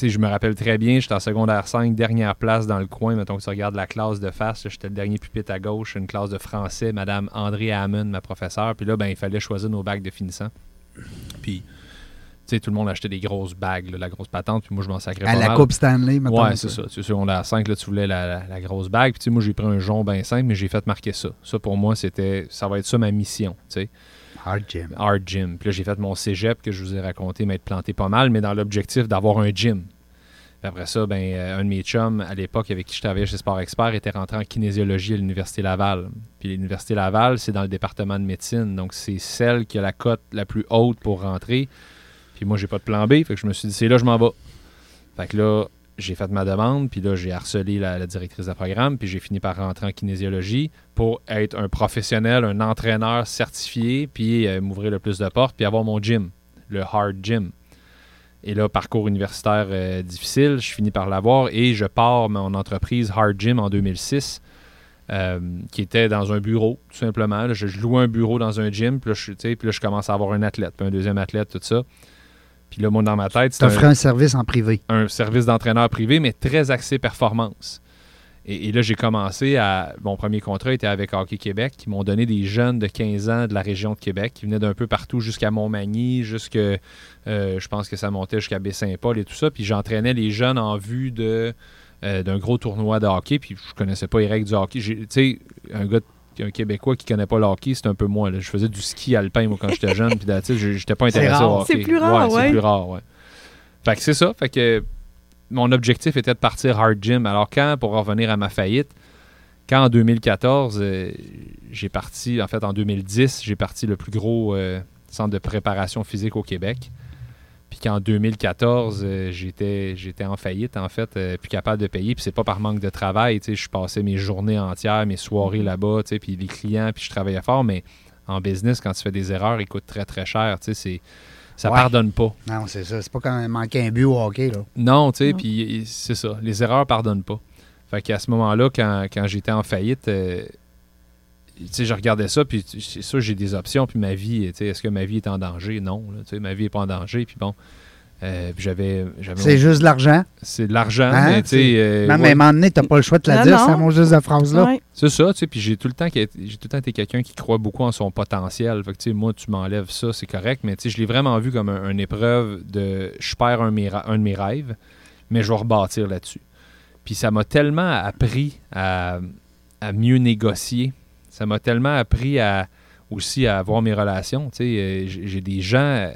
je me rappelle très bien, j'étais en secondaire 5, dernière place dans le coin. Mettons que tu regardes la classe de face, là, j'étais le dernier pupitre à gauche, une classe de français, Madame André Hammond, ma professeure. Puis là, ben, il fallait choisir nos bacs de finissant. Puis, sais, tout le monde achetait des grosses bagues, là, la grosse patente, puis moi, je m'en sacrais À pas la mal. Coupe Stanley, maintenant. Ouais, c'est ça. Tu sais, sur la 5, là, tu voulais la, la- la grosse bague. Puis, moi, j'ai pris un jonc bien simple, mais j'ai fait marquer ça. Ça, pour moi, c'était. Ça va être ça ma mission, tu sais. Hard gym. Hard gym. Puis là, j'ai fait mon cégep que je vous ai raconté, m'être planté pas mal, mais dans l'objectif d'avoir un gym. Puis après ça, ben, euh, un de mes chums, à l'époque, avec qui je travaillais chez Sport Expert, était rentré en kinésiologie à l'Université Laval. Puis l'Université Laval, c'est dans le département de médecine. Donc, c'est celle qui a la cote la plus haute pour rentrer. Puis moi, j'ai pas de plan B. Fait que je me suis dit, c'est là, je m'en vais. Fait que là, j'ai fait ma demande. Puis là, j'ai harcelé la, directrice de programme. Puis j'ai fini par rentrer en kinésiologie pour être un professionnel, un entraîneur certifié. Puis euh, m'ouvrir le plus de portes. Puis avoir mon gym, le hard gym. Et là, parcours universitaire euh, difficile, je finis par l'avoir et je pars mon entreprise Hard Gym en 2006, euh, qui était dans un bureau, tout simplement. Je, louais un bureau dans un gym, puis là, je, puis là, je commence à avoir un athlète, puis un deuxième athlète, tout ça. Puis là, moi, dans ma tête, offrais un, un service en privé. un service d'entraîneur privé, mais très axé performance. Et, et là, j'ai commencé à. Mon premier contrat était avec Hockey Québec, qui m'ont donné des jeunes de 15 ans de la région de Québec, qui venaient d'un peu partout jusqu'à Montmagny, jusque. euh, je pense que ça montait jusqu'à Baie-Saint-Paul et tout ça. Puis j'entraînais les jeunes en vue de. euh, d'un gros tournoi de hockey, puis je connaissais pas les règles du hockey. Tu sais, un gars, de- un Québécois qui connaît pas le hockey, c'est un peu moi. là. Je faisais du ski alpin, moi, quand j'étais jeune, puis j'étais pas C'est intéressé au hockey. C'est plus rare, C'est ouais. plus rare, ouais. Fait que c'est ça. Fait que mon objectif était de partir hard gym. Alors quand, pour revenir à ma faillite, quand en 2014, euh, j'ai parti, en fait en 2010, j'ai parti le plus gros euh, centre de préparation physique au Québec. Puis qu'en 2014, euh, j'étais, j'étais en faillite, en fait, euh, plus capable de payer. Puis c'est pas par manque de travail, tu sais, je passais mes journées entières, mes soirées là-bas, tu sais, puis les clients, puis je travaillais fort, mais en business, quand tu fais des erreurs, ils coûtent très, très cher, tu sais, c'est, ça Ouais. pardonne pas. Non, c'est ça. C'est pas quand même manquer un but au hockey, là. Non, tu sais, puis c'est ça. Les erreurs pardonnent pas. Fait qu'à ce moment-là, quand, quand j'étais en faillite, euh, sais, je regardais ça, puis tu- c'est sûr, j'ai des options, puis ma vie, tu sais, est-ce que ma vie est en danger? Non, là, tu ma vie n'est pas en danger, puis bon, euh, j'avais... j'avais C'est juste de l'argent. c'est de l'argent, Hein, mais tu sais... euh, non, mais à un moment donné, t'as pas le choix de te la Non, dire, c'est mon juste de phrase-là. Ouais. c'est ça, tu sais, puis j'ai tout le temps j'ai tout le temps été quelqu'un qui croit beaucoup en son potentiel. Fait que, tu sais, moi, tu m'enlèves ça, c'est correct, mais tu sais, je l'ai vraiment vu comme un- une épreuve de je perds un, de mes ra- un de mes rêves, mais je vais rebâtir là-dessus. Puis ça m'a tellement appris à, à mieux négocier. Ça m'a tellement appris à aussi à avoir mes relations. Euh, j'ai des gens, euh,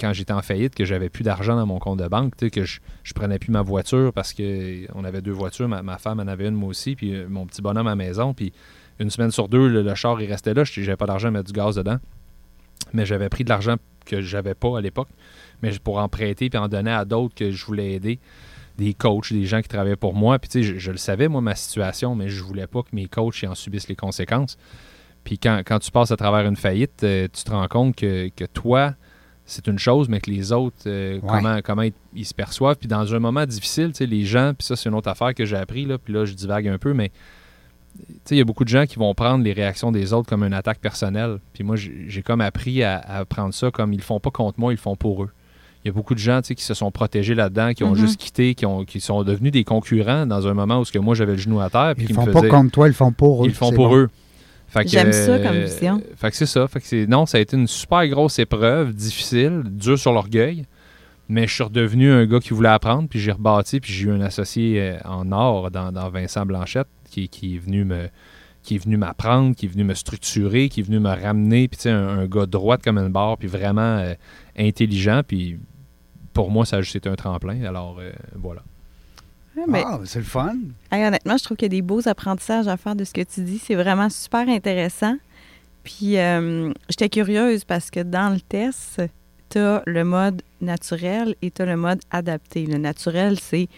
quand j'étais en faillite, que j'avais plus d'argent dans mon compte de banque, que je, je prenais plus ma voiture parce que on avait deux voitures, ma, femme en avait une, moi aussi, puis euh, mon petit bonhomme à la maison, puis une semaine sur deux, le, char, il restait là, j'avais pas d'argent à mettre du gaz dedans. Mais j'avais pris de l'argent que j'avais pas à l'époque, mais pour en prêter puis en donner à d'autres que je voulais aider des coachs, des gens qui travaillaient pour moi. Puis tu sais, je, je le savais, moi, ma situation, mais je voulais pas que mes coachs y en subissent les conséquences. Puis quand, quand tu passes à travers une faillite, euh, tu te rends compte que, que toi, c'est une chose, mais que les autres, euh, Ouais. comment, comment ils, ils se perçoivent. Puis dans un moment difficile, tu sais, les gens, puis ça, c'est une autre affaire que j'ai appris, là, puis là, je divague un peu, mais tu sais, il y a beaucoup de gens qui vont prendre les réactions des autres comme une attaque personnelle. Puis moi, j'ai j'ai comme appris à, à prendre ça comme ils le font pas contre moi, ils le font pour eux. Il y a beaucoup de gens qui se sont protégés là-dedans, qui ont Mhm. juste quitté, qui, ont, qui sont devenus des concurrents dans un moment où ce que moi j'avais le genou à terre. Ils me font pas contre toi, ils font pour eux. Ils font pour bon. eux. J'aime ça comme euh, vision. Fait que c'est ça. Fait que c'est, non, ça a été une super grosse épreuve, difficile, dur sur l'orgueil. Mais je suis redevenu un gars qui voulait apprendre, puis j'ai rebâti, puis j'ai eu un associé euh, en or dans, dans Vincent Blanchette qui, qui est venu me qui est venu m'apprendre, qui est venu me structurer, qui est venu me ramener, puis tu sais, un, un gars droit comme une barre, puis vraiment euh, intelligent, puis pour moi, ça a juste été un tremplin. Alors, euh, voilà. Ouais, mais, Ah, c'est le fun. hey, honnêtement, je trouve qu'il y a des beaux apprentissages à faire de ce que tu dis. C'est vraiment super intéressant. Puis, euh, j'étais curieuse parce que dans le test, tu as le mode naturel et tu as le mode adapté. Le naturel, c'est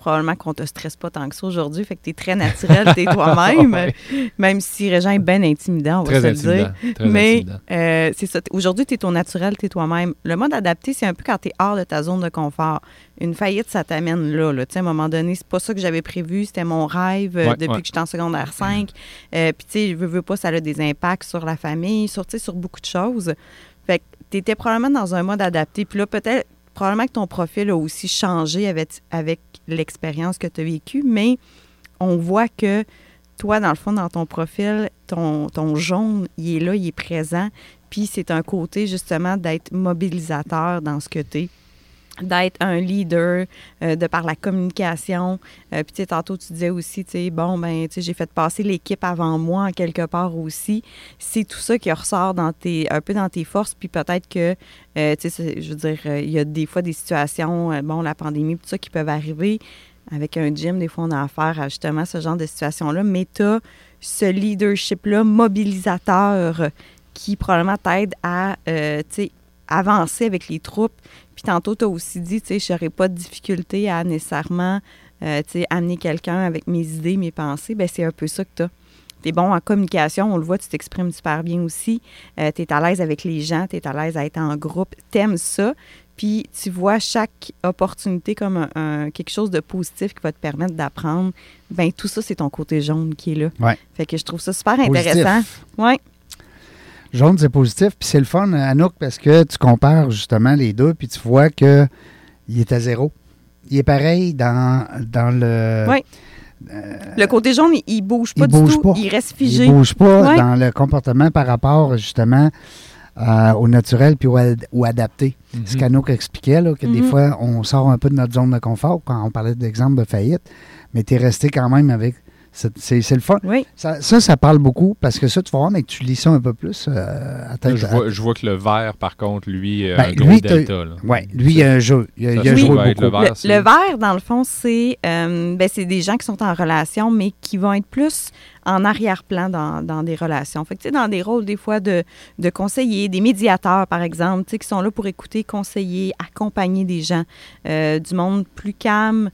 probablement qu'on te stresse pas tant que ça aujourd'hui. Fait que tu es très naturel, tu es toi-même. Ouais. Même si Régent est bien intimidant, on va se le dire. Très Mais euh, c'est ça. Aujourd'hui, tu es ton naturel, tu es toi-même. Le mode adapté, c'est un peu quand tu es hors de ta zone de confort. Une faillite, ça t'amène là. là. Tu sais, À un moment donné, c'est pas ça que j'avais prévu. C'était mon rêve euh, Ouais, depuis ouais. que j'étais en secondaire 5. Euh, Puis, tu sais, je veux, veux pas, ça a des impacts sur la famille, sur, sur beaucoup de choses. Fait que tu étais probablement dans un mode adapté. Puis là, peut-être, probablement que ton profil a aussi changé avec, l'expérience que tu as vécue, mais on voit que toi, dans le fond, dans ton profil, ton, ton jaune, il est là, il est présent. Puis c'est un côté, justement, d'être mobilisateur dans ce que tu es d'être un leader, euh, de par la communication. Euh, puis, tu tantôt, tu disais aussi, tu sais, bon, ben, tu sais, j'ai fait passer l'équipe avant moi, en quelque part aussi. C'est tout ça qui ressort dans tes, un peu dans tes forces. Puis peut-être que, euh, tu sais, je veux dire, il y a des fois des situations, bon, la pandémie, tout ça, qui peuvent arriver. Avec un gym, des fois, on a affaire à justement ce genre de situation-là. Mais tu as ce leadership-là, mobilisateur, qui probablement t'aide à, tu sais, avancer avec les troupes. Puis tantôt, tu as aussi dit, tu sais, je n'aurais pas de difficulté à nécessairement, euh, tu sais, amener quelqu'un avec mes idées, mes pensées. Bien, c'est un peu ça que tu as. Tu es bon en communication, on le voit, tu t'exprimes super bien aussi. Euh, tu es à l'aise avec les gens, tu es à l'aise à être en groupe, tu aimes ça. Puis tu vois chaque opportunité comme un, quelque chose de positif qui va te permettre d'apprendre. Bien, tout ça, c'est ton côté jaune qui est là. Ouais. Fait que je trouve ça super intéressant. Oui. Jaune, c'est positif. Puis c'est le fun, Anouk, parce que tu compares justement les deux, puis tu vois qu'il est à zéro. Il est pareil dans, dans le. Oui. Euh, le côté jaune, il, ne bouge pas du tout. Il reste figé. Il bouge pas dans le comportement par rapport justement euh, au naturel puis au, adapté. Mm-hmm. Ce qu'Anouk expliquait, là, que des mm-hmm. fois, on sort un peu de notre zone de confort quand on parlait d'exemple de faillite, mais tu es resté quand même avec c'est le fun. Oui. Ça, ça, parle beaucoup parce que ça, tu vas voir, mais tu lis ça un peu plus. Euh, je, vois, je, vois, que le vert, par contre, lui, euh, ben, un gros delta. Oui, lui, il y a un jeu. Il, a, joué beaucoup. Le, vert, dans le fond, c'est euh, ben, des gens qui sont en relation, mais qui vont être plus en arrière-plan dans, dans, des relations. Fait que, dans des rôles, des fois, de, de conseillers, des médiateurs, par exemple, qui sont là pour écouter, conseiller, accompagner des gens, du monde plus calme,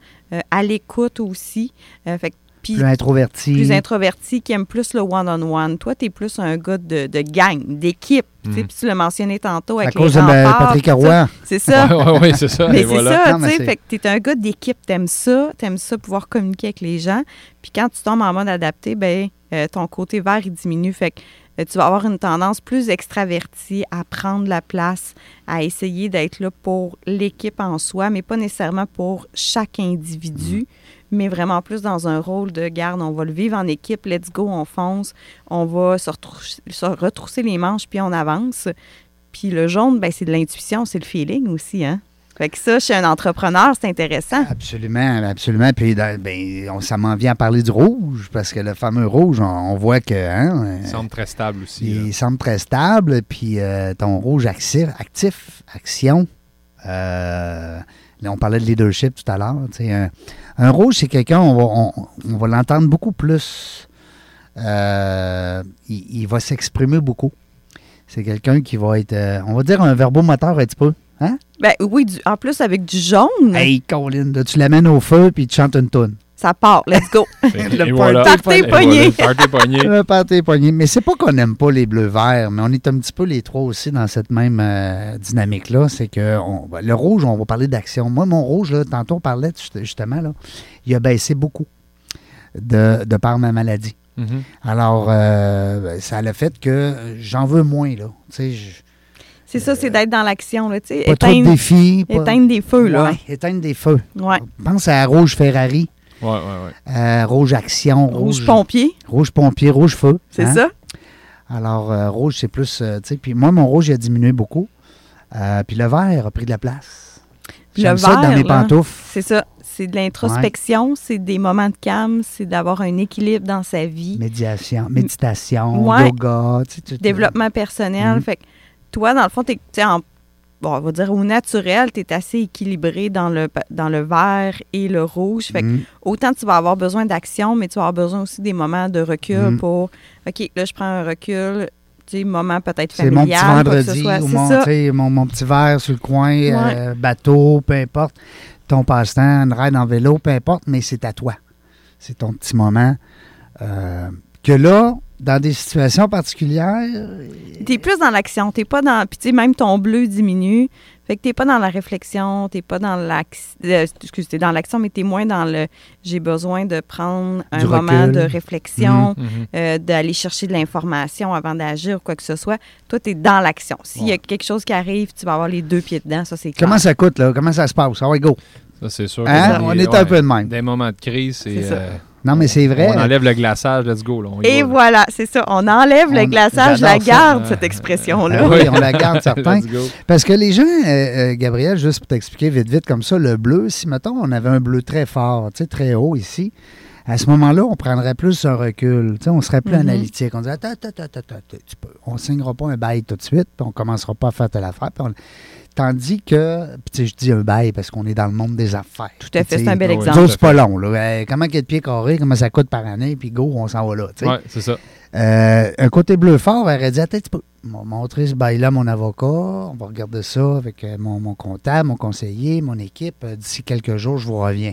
à l'écoute aussi. fait que plus introverti. Plus introverti, qui aime plus le one-on-one. Toi, tu es plus un gars de, de gang, d'équipe. Mm. Puis tu l'as mentionné tantôt avec à cause de Patrick Roy. C'est ça. oui, c'est ça. Mais c'est ça, tu sais. Fait que tu es un gars d'équipe, t'aimes ça, t'aimes ça pouvoir communiquer avec les gens. Puis quand tu tombes en mode adapté, ben euh, ton côté vert, il diminue. Fait que euh, tu vas avoir une tendance plus extravertie à prendre la place, à essayer d'être là pour l'équipe en soi, mais pas nécessairement pour chaque individu. Mm mais vraiment plus dans un rôle de garde. On va le vivre en équipe, let's go, on fonce, on va se, retrousser, les manches, puis on avance. Puis le jaune, ben, c'est de l'intuition, c'est le feeling aussi, hein? Fait que ça, chez un entrepreneur, c'est intéressant. Absolument, absolument. Puis ben, on, ça m'en vient à parler du rouge, parce que le fameux rouge, on, voit que. Hein, il semble très stable aussi. Il semble très stable. Puis euh, ton rouge actif, actif action. Euh, on parlait de leadership tout à l'heure. Un, un, rouge, c'est quelqu'un, on va, l'entendre beaucoup plus. Euh, il, va s'exprimer beaucoup. C'est quelqu'un qui va être, euh, on va dire, un verbomoteur un petit peu. Hein? Ben oui, en plus avec du jaune. Hey, Colin, tu l'amènes au feu puis tu chantes une toune. Ça part, let's go. le voilà. party poigné. le party poigné. Mais c'est pas qu'on n'aime pas les bleus verts, mais on est un petit peu les trois aussi dans cette même euh, dynamique-là. C'est que le rouge, on va parler d'action. Moi, mon rouge, là, tantôt on parlait justement, là, il a baissé beaucoup de, de par ma maladie. Mm-hmm. Alors, euh, ça a le fait que j'en veux moins, là. c'est ça, c'est d'être dans l'action. Éteindre, trop de défis. Éteindre des feux. Là. éteindre des feux. Ouais. Pense à Rouge Ferrari. Ouais, ouais, ouais. Euh, rouge Action. Rouge, Pompier. Rouge Pompier, Rouge Feu. C'est hein? ça. Alors, euh, rouge, c'est plus. Euh, tu sais, puis moi, mon rouge, il a diminué beaucoup. puis le vert a pris de la place. Le vert, ça dans mes pantoufles. C'est ça. C'est de l'introspection, c'est des moments de calme, c'est d'avoir un équilibre dans sa vie. Médiation, méditation, yoga. Développement personnel. Mm-hmm. Fait que toi, dans le fond, tu es en bon, on va dire au naturel, tu es assez équilibré dans le, dans le vert et le rouge. Fait que mm. autant tu vas avoir besoin d'action, mais tu vas avoir besoin aussi des moments de recul mm. pour OK, là, je prends un recul. Tu sais, moment peut-être familial. C'est mon petit vendredi ou mon, mon, petit verre sur le coin, euh, bateau, peu importe. Ton passe-temps, une ride en vélo, peu importe, mais c'est à toi. C'est ton petit moment. Euh, que là, dans des situations particulières? Tu es plus dans l'action. Tu pas dans. Puis, tu sais, même ton bleu diminue. Fait que tu pas dans la réflexion, tu pas dans l'action. Euh, excuse, tu dans l'action, mais tu es moins dans le j'ai besoin de prendre un moment de réflexion, mhm, mhm. Euh, d'aller chercher de l'information avant d'agir ou quoi que ce soit. Toi, tu es dans l'action. S'il y a quelque chose qui arrive, tu vas avoir les deux pieds dedans. Ça, c'est Comment ça coûte, là? Comment ça se passe? Ça va, go. Ça, c'est sûr. Hein? On est un peu de même. Des moments de crise, c'est. Non, mais c'est vrai. On enlève le glaçage, let's go. Là, Et va, voilà, c'est ça. On enlève On- le glaçage, la ça. garde, cette expression-là. Ah oui, on la garde, certain. Parce que les gens, euh, euh, Gabriel, juste pour t'expliquer vite, vite comme ça, le bleu, si mettons on avait un bleu très fort, tu sais, très haut ici, à ce moment-là, on prendrait plus un recul. Tu sais, on serait plus Mhm. analytique. On dirait, attends, attends, attends, attends, attends, tu peux- on ne signera pas un bail tout de suite, puis on commencera pas à faire telle affaire. Tandis que, puis je dis un bail parce qu'on est dans le monde des affaires. Tout à fait, c'est un bel oui. nous exemple. c'est pas long. Là. Euh, comment il y a de pieds carrés, comment ça coûte par année, puis go, on s'en va là. Ouais, c'est ça. Euh, un côté bleu fort, elle aurait dit Attends, tu peux on va montrer ce bail-là à mon avocat, on va regarder ça avec euh, mon, mon comptable, mon conseiller, mon équipe. Euh, D'ici quelques jours, je vous reviens.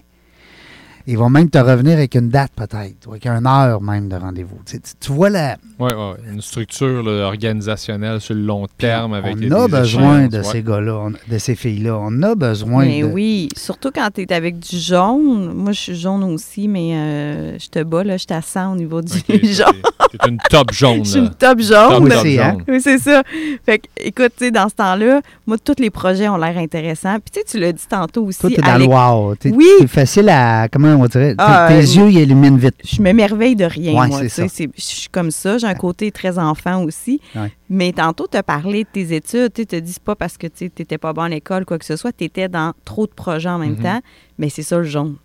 Ils vont même te revenir avec une date, peut-être, ou avec une heure même de rendez-vous. Tu, sais, tu- tu vois, la, Ouais, ouais. Une structure là, organisationnelle sur le long terme avec on a des besoin de ouais. ces gars-là, de ces filles-là. On a besoin Mais de. oui, surtout quand tu es avec du jaune. Moi, je suis jaune aussi, mais euh, je te bats, là, je t'assens au niveau du Ok, ça, jaune. T'es une top jaune. Je suis une top Top, jaune. Moi top aussi, hein. jaune. Oui, c'est ça. Fait que, écoute, tu sais, dans ce temps-là, moi, tous les projets ont l'air intéressants. Puis, tu sais, tu l'as dit tantôt aussi. Toi, t'es à dans le l'éc- wow. Oui. t'es facile à. Comment on dirait Ah, Tes, tes euh, yeux, ils illuminent vite. Je m'émerveille de rien, Ouais, moi. Je suis comme ça. J'ai un côté très enfant aussi. Ouais. Mais tantôt, tu as parlé de tes études. Tu te dis c'est pas parce que tu n'étais pas bon à l'école, quoi que ce soit. Tu étais dans trop de projets en même Mhm. temps. Mais c'est ça, le jaune.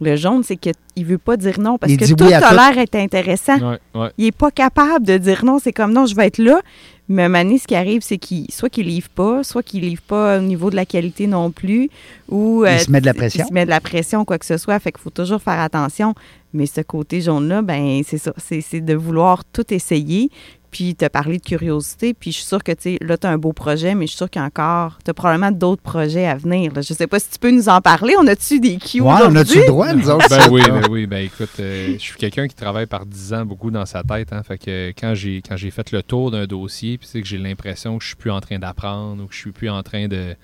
Le jaune, c'est qu'il ne veut pas dire non parce Il que tout oui à a l'air être intéressant. Ouais, ouais. Il n'est pas capable de dire non. C'est comme non, je vais être là. Mais donné, ce qui arrive, c'est qu'il soit qu'il livre pas, soit qu'il livre pas au niveau de la qualité non plus, ou Il se met de la pression. Il se met de la pression, quoi que ce soit. Fait qu'il faut toujours faire attention. Mais ce côté jaune-là, ben c'est ça. C'est c'est de vouloir tout essayer. Puis te parler de curiosité. Puis je suis sûre que, tu sais, là, tu as un beau projet, mais je suis sûre qu'il y a encore, tu as probablement d'autres projets à venir. là. Je sais pas si tu peux nous en parler. On a-tu des cues Ouais, on a-tu le droit, nous autres? Ben ça? oui, ben oui, ben écoute, euh, je suis quelqu'un qui travaille par 10 ans beaucoup dans sa tête. Hein, fait que quand j'ai quand j'ai fait le tour d'un dossier, puis c'est que j'ai l'impression que je suis plus en train d'apprendre ou que je suis plus en train de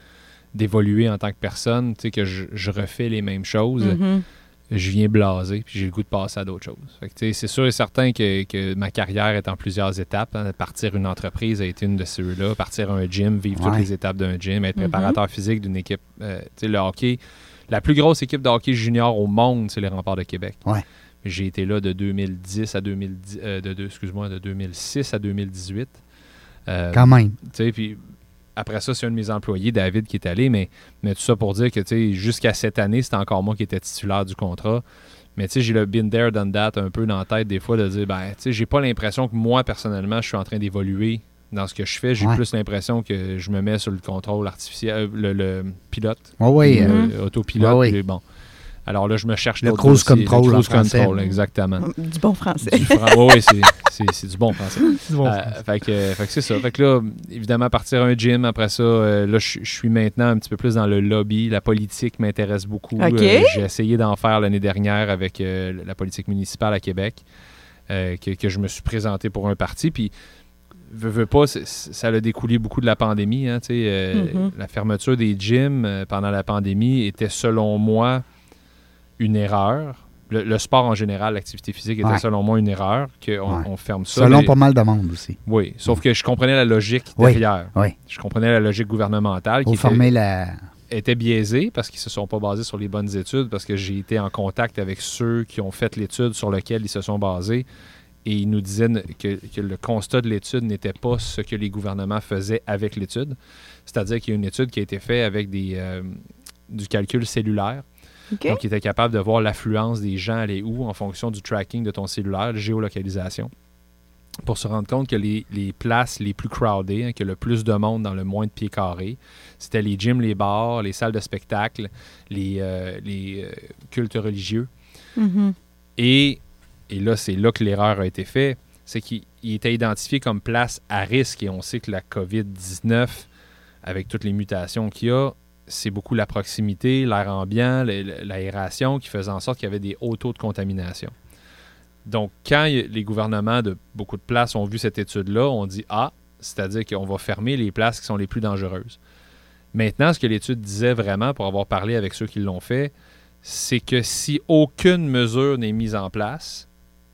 d'évoluer en tant que personne, tu sais que je, je refais les mêmes choses, Mhm. Je viens blaser, puis j'ai le goût de passer à d'autres choses. C'est sûr et certain que, que ma carrière est en plusieurs étapes. hein. Partir une entreprise a été une de ceux-là. Partir un gym, vivre Ouais. toutes les étapes d'un gym, être Mhm. préparateur physique d'une équipe. euh, tu sais, le hockey, la plus grosse équipe de hockey junior au monde, c'est les Remparts de Québec. Ouais. J'ai été là de 2010 à 2010, euh, de, deux- excuse-moi, de 2006 à 2018. Euh, Quand même. tu sais, puis après ça, c'est un de mes employés, David, qui est allé, mais, mais tout ça pour dire que, jusqu'à cette année, c'était encore moi qui étais titulaire du contrat. Mais tu sais, j'ai le been there, done that un peu dans la tête des fois de dire, ben, tu sais, j'ai pas l'impression que moi, personnellement, je suis en train d'évoluer dans ce que je fais. J'ai Ouais. plus l'impression que je me mets sur le contrôle artificiel, euh, le, le pilote, oui. Mhm. euh, autopilote. Ouais, bon. Alors là, je me cherche Le cruise dossiers. control Le en cruise français. control, exactement. Du bon français. Du fran- ouais, ouais, c'est- c'est c'est du bon français. Euh, fait que, fait que c'est ça. Fait que là, évidemment, partir un gym, après ça, euh, là, je je suis maintenant un petit peu plus dans le lobby. La politique m'intéresse beaucoup. Euh, J'ai essayé d'en faire l'année dernière avec euh, la politique municipale à Québec, euh, que, que je me suis présenté pour un parti. Puis, veux, veux pas, ça a découlé beaucoup de la pandémie. hein, euh, Mhm. La fermeture des gyms pendant la pandémie était, selon moi, une erreur. Le, le sport en général, l'activité physique était Ouais. selon moi une erreur, qu'on Ouais. on ferme ça. Selon mais- pas mal de monde aussi. oui, sauf que je comprenais la logique derrière. oui. Je comprenais la logique gouvernementale qui était, former la. était biaisée parce qu'ils ne se sont pas basés sur les bonnes études, parce que j'ai été en contact avec ceux qui ont fait l'étude sur laquelle ils se sont basés et ils nous disaient que, que le constat de l'étude n'était pas ce que les gouvernements faisaient avec l'étude. C'est-à-dire qu'il y a une étude qui a été faite avec des, euh, du calcul cellulaire. Donc, il était capable de voir l'affluence des gens aller où en fonction du tracking de ton cellulaire, la géolocalisation, pour se rendre compte que les, les places les plus crowdées, hein, que le plus de monde dans le moins de pieds carrés, c'était les gyms, les bars, les salles de spectacle, les, euh, les euh, cultes religieux. Mhm. Et, et là, c'est là que l'erreur a été faite, c'est qu'il il était identifié comme place à risque. Et on sait que la COVID-19, avec toutes les mutations qu'il y a, c'est beaucoup la proximité, l'air ambiant, l'aération qui faisait en sorte qu'il y avait des hauts taux de contamination. Donc, quand les gouvernements de beaucoup de places ont vu cette étude-là, on dit Ah, c'est-à-dire qu'on va fermer les places qui sont les plus dangereuses. Maintenant, ce que l'étude disait vraiment, pour avoir parlé avec ceux qui l'ont fait, c'est que si aucune mesure n'est mise en place,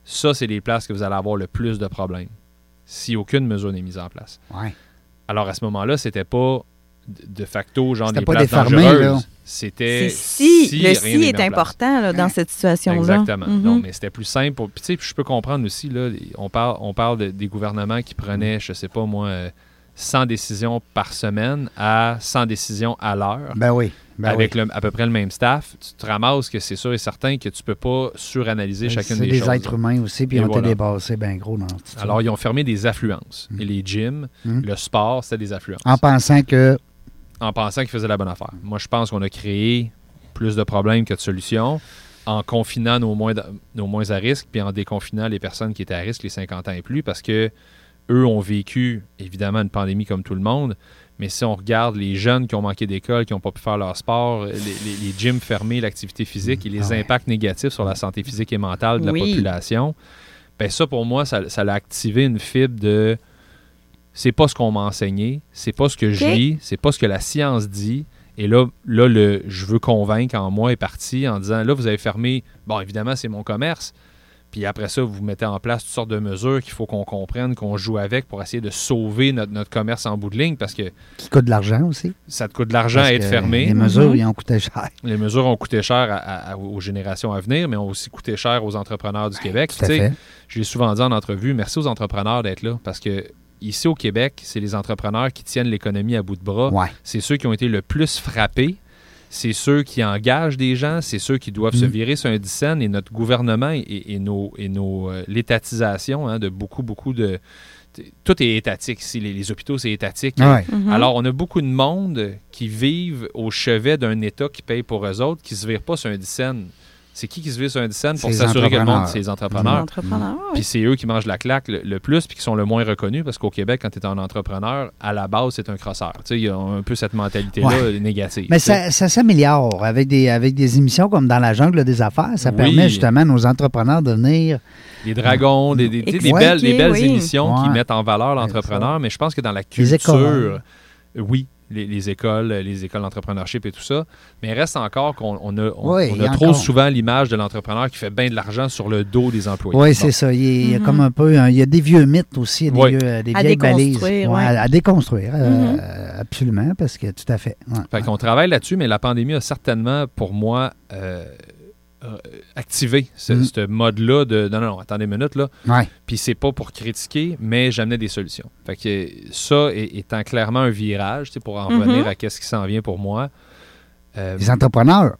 ça, c'est les places que vous allez avoir le plus de problèmes. Si aucune mesure n'est mise en place. Ouais. Alors, à ce moment-là, c'était pas de facto, genre C'était des pas places des dangereuses. C'était C'est si, si le rien si est important là, dans cette situation-là. Exactement. Mhm. Non, mais c'était plus simple. pour- Puis, tu sais, je peux comprendre aussi, là, on parle, on parle de- des gouvernements qui prenaient, je sais pas moi, euh, 100 décisions par semaine à 100 décisions à l'heure. Ben oui. Ben avec oui. le- à peu près le même staff, tu te ramasses que c'est sûr et certain que tu peux pas suranalyser chacune Ben, C'est des des choses. êtres humains aussi, puis ils ont été dépassés bien gros dans. Alors, ils ont fermé des affluences. Mm. Et les gyms, Mm. le sport, c'était des affluences. En pensant que. En pensant qu'ils faisaient la bonne affaire. Moi, je pense qu'on a créé plus de problèmes que de solutions en confinant nos moins, nos moins à risque, puis en déconfinant les personnes qui étaient à risque, les 50 ans et plus, parce que eux ont vécu, évidemment, une pandémie comme tout le monde. Mais si on regarde les jeunes qui ont manqué d'école, qui n'ont pas pu faire leur sport, les, les- les gyms fermés, l'activité physique et les Ah ouais. impacts négatifs sur la santé physique et mentale de la population, ben ça, pour moi, ça, ça a activé une fibre de c'est pas ce qu'on m'a enseigné, c'est pas ce que je lis, c'est pas ce que la science dit. Et là, là le je veux convaincre en moi est parti en disant là, vous avez fermé, bon, évidemment, c'est mon commerce. Puis après ça, vous mettez en place toutes sortes de mesures qu'il faut qu'on comprenne, qu'on joue avec pour essayer de sauver notre, notre commerce en bout de ligne parce que qui coûte de l'argent aussi. ça te coûte de l'argent à être fermé. Les mesures, ils ont coûté cher. Les mesures ont coûté cher à- à- à- aux générations à venir, mais ont aussi coûté cher aux entrepreneurs du Québec. Tout à Tu sais, fait. je l'ai souvent dit en entrevue, merci aux entrepreneurs d'être là parce que ici au Québec, c'est les entrepreneurs qui tiennent l'économie à bout de bras. Ouais. C'est ceux qui ont été le plus frappés. C'est ceux qui engagent des gens, c'est ceux qui doivent se Mm. virer sur un dixaine et notre gouvernement et, et nos, et nos euh, l'étatisation hein, de beaucoup, beaucoup de. Tout est étatique ici. Les, les hôpitaux, c'est étatique. Ouais. Mhm. Alors, on a beaucoup de monde qui vivent au chevet d'un État qui paye pour eux autres, qui ne se vire pas sur un dixaine. C'est qui qui se vire sur un dixaine pour s'assurer que le monde, c'est les Les entrepreneurs. Puis c'est eux qui mangent la claque le, le plus, puis qui sont le moins reconnus, parce qu'au Québec, quand tu es un entrepreneur, à la base, c'est un crosseur. Tu sais, il y a un peu cette mentalité-là Ouais. négative. Mais ça, ça s'améliore avec des, avec des émissions comme dans la jungle des affaires. Ça Oui. permet justement à nos entrepreneurs de venir. Des dragons, des, des, belles, des belles oui. émissions qui mettent en valeur l'entrepreneur, mais je pense que dans la culture, oui, les, les écoles, les écoles d'entrepreneurship et tout ça, mais il reste encore qu'on on a, on, Oui, a trop encore. souvent l'image de l'entrepreneur qui fait bien de l'argent sur le dos des employés. Oui, c'est ça. Il y a- a Mhm. comme un peu. il y a des vieux mythes aussi, des, vieux, euh, des À vieilles balises. déconstruire, Ouais, ouais. à, à déconstruire, euh, Mhm. absolument, parce que tout à fait. ouais. Fait qu'on travaille là-dessus, mais la pandémie a certainement, pour moi, euh, euh, activé ce, Mm. ce mode-là de non, non, non, attendez une minute, là. Ouais. Puis c'est pas pour critiquer, mais j'amenais des solutions. Fait que ça étant clairement un virage, pour en revenir à qu'est-ce qui s'en vient pour moi. euh, Les entrepreneurs.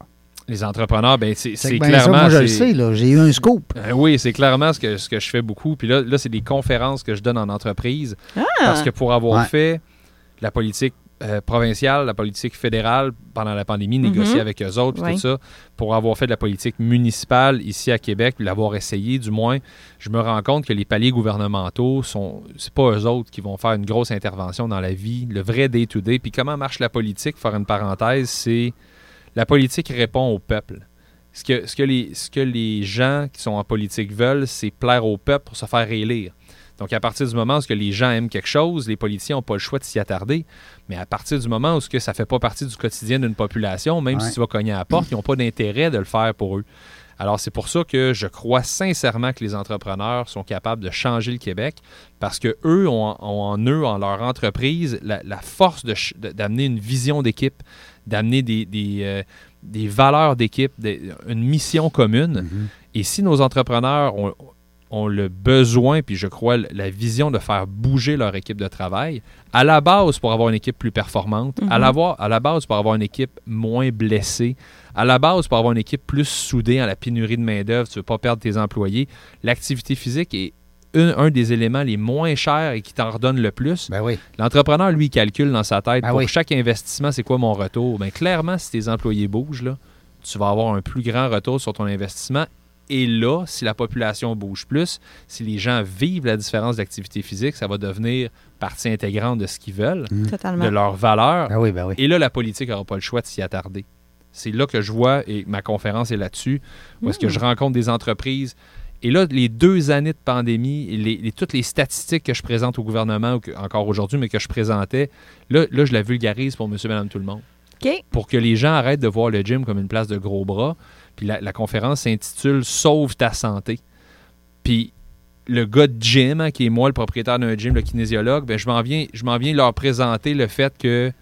les entrepreneurs, ben c'est ben ça, clairement. moi, je le sais. J'ai eu un scoop. Euh, oui, c'est clairement ce que, ce que je fais beaucoup. Puis là, là c'est des conférences que je donne en entreprise. Ah! Parce que pour avoir Ouais. fait la politique euh, provinciale, la politique fédérale pendant la pandémie, négocier Mhm. avec eux autres, Oui. tout ça, pour avoir fait de la politique municipale ici à Québec, puis l'avoir essayé du moins, je me rends compte que les paliers gouvernementaux sont, c'est pas eux autres qui vont faire une grosse intervention dans la vie, le vrai day-to-day. Puis comment marche la politique, faire une parenthèse, c'est la politique répond au peuple. Ce que, ce, que les, ce que les gens qui sont en politique veulent, c'est plaire au peuple pour se faire réélire. Donc, à partir du moment où ce que les gens aiment quelque chose, les politiciens n'ont pas le choix de s'y attarder. Mais à partir du moment où ce que ça ne fait pas partie du quotidien d'une population, même Ouais. si tu vas cogner à la porte, ils n'ont pas d'intérêt de le faire pour eux. Alors, c'est pour ça que je crois sincèrement que les entrepreneurs sont capables de changer le Québec parce que eux ont, en- ont en eux, en leur entreprise, la, la force d'amener une vision d'équipe, d'amener des, des, euh, des valeurs d'équipe, une mission commune. Mhm. Et si nos entrepreneurs ont, ont le besoin, puis je crois la vision de faire bouger leur équipe de travail, à la base pour avoir une équipe plus performante, à, Mhm. la, voir- à la base pour avoir une équipe moins blessée, à la base pour avoir une équipe plus soudée en la pénurie de main-d'œuvre, tu ne veux pas perdre tes employés, l'activité physique est un, un des éléments les moins chers et qui t'en redonne le plus. Ben oui. L'entrepreneur, lui, il calcule dans sa tête Ben pour oui. chaque investissement, c'est quoi mon retour? Ben, clairement, si tes employés bougent, là, tu vas avoir un plus grand retour sur ton investissement. Et là, si la population bouge plus, si les gens vivent la différence d'activité physique, ça va devenir partie intégrante de ce qu'ils veulent, Totalement. de leurs valeurs. Ben oui, ben oui. Et là, la politique n'aura pas le choix de s'y attarder. C'est là que je vois, et ma conférence est là-dessus, où est-ce que je rencontre des entreprises. Et là, les deux années de pandémie, et les, les- toutes les statistiques que je présente au gouvernement, ou que- encore aujourd'hui, mais que je présentais, là, là, je la vulgarise pour monsieur, madame, tout le monde. Pour que les gens arrêtent de voir le gym comme une place de gros bras. Puis la, la conférence s'intitule Sauve ta santé. Puis le gars de gym, hein, qui est moi le propriétaire d'un gym, le kinésiologue, ben, je m'en viens, je m'en viens leur présenter le fait que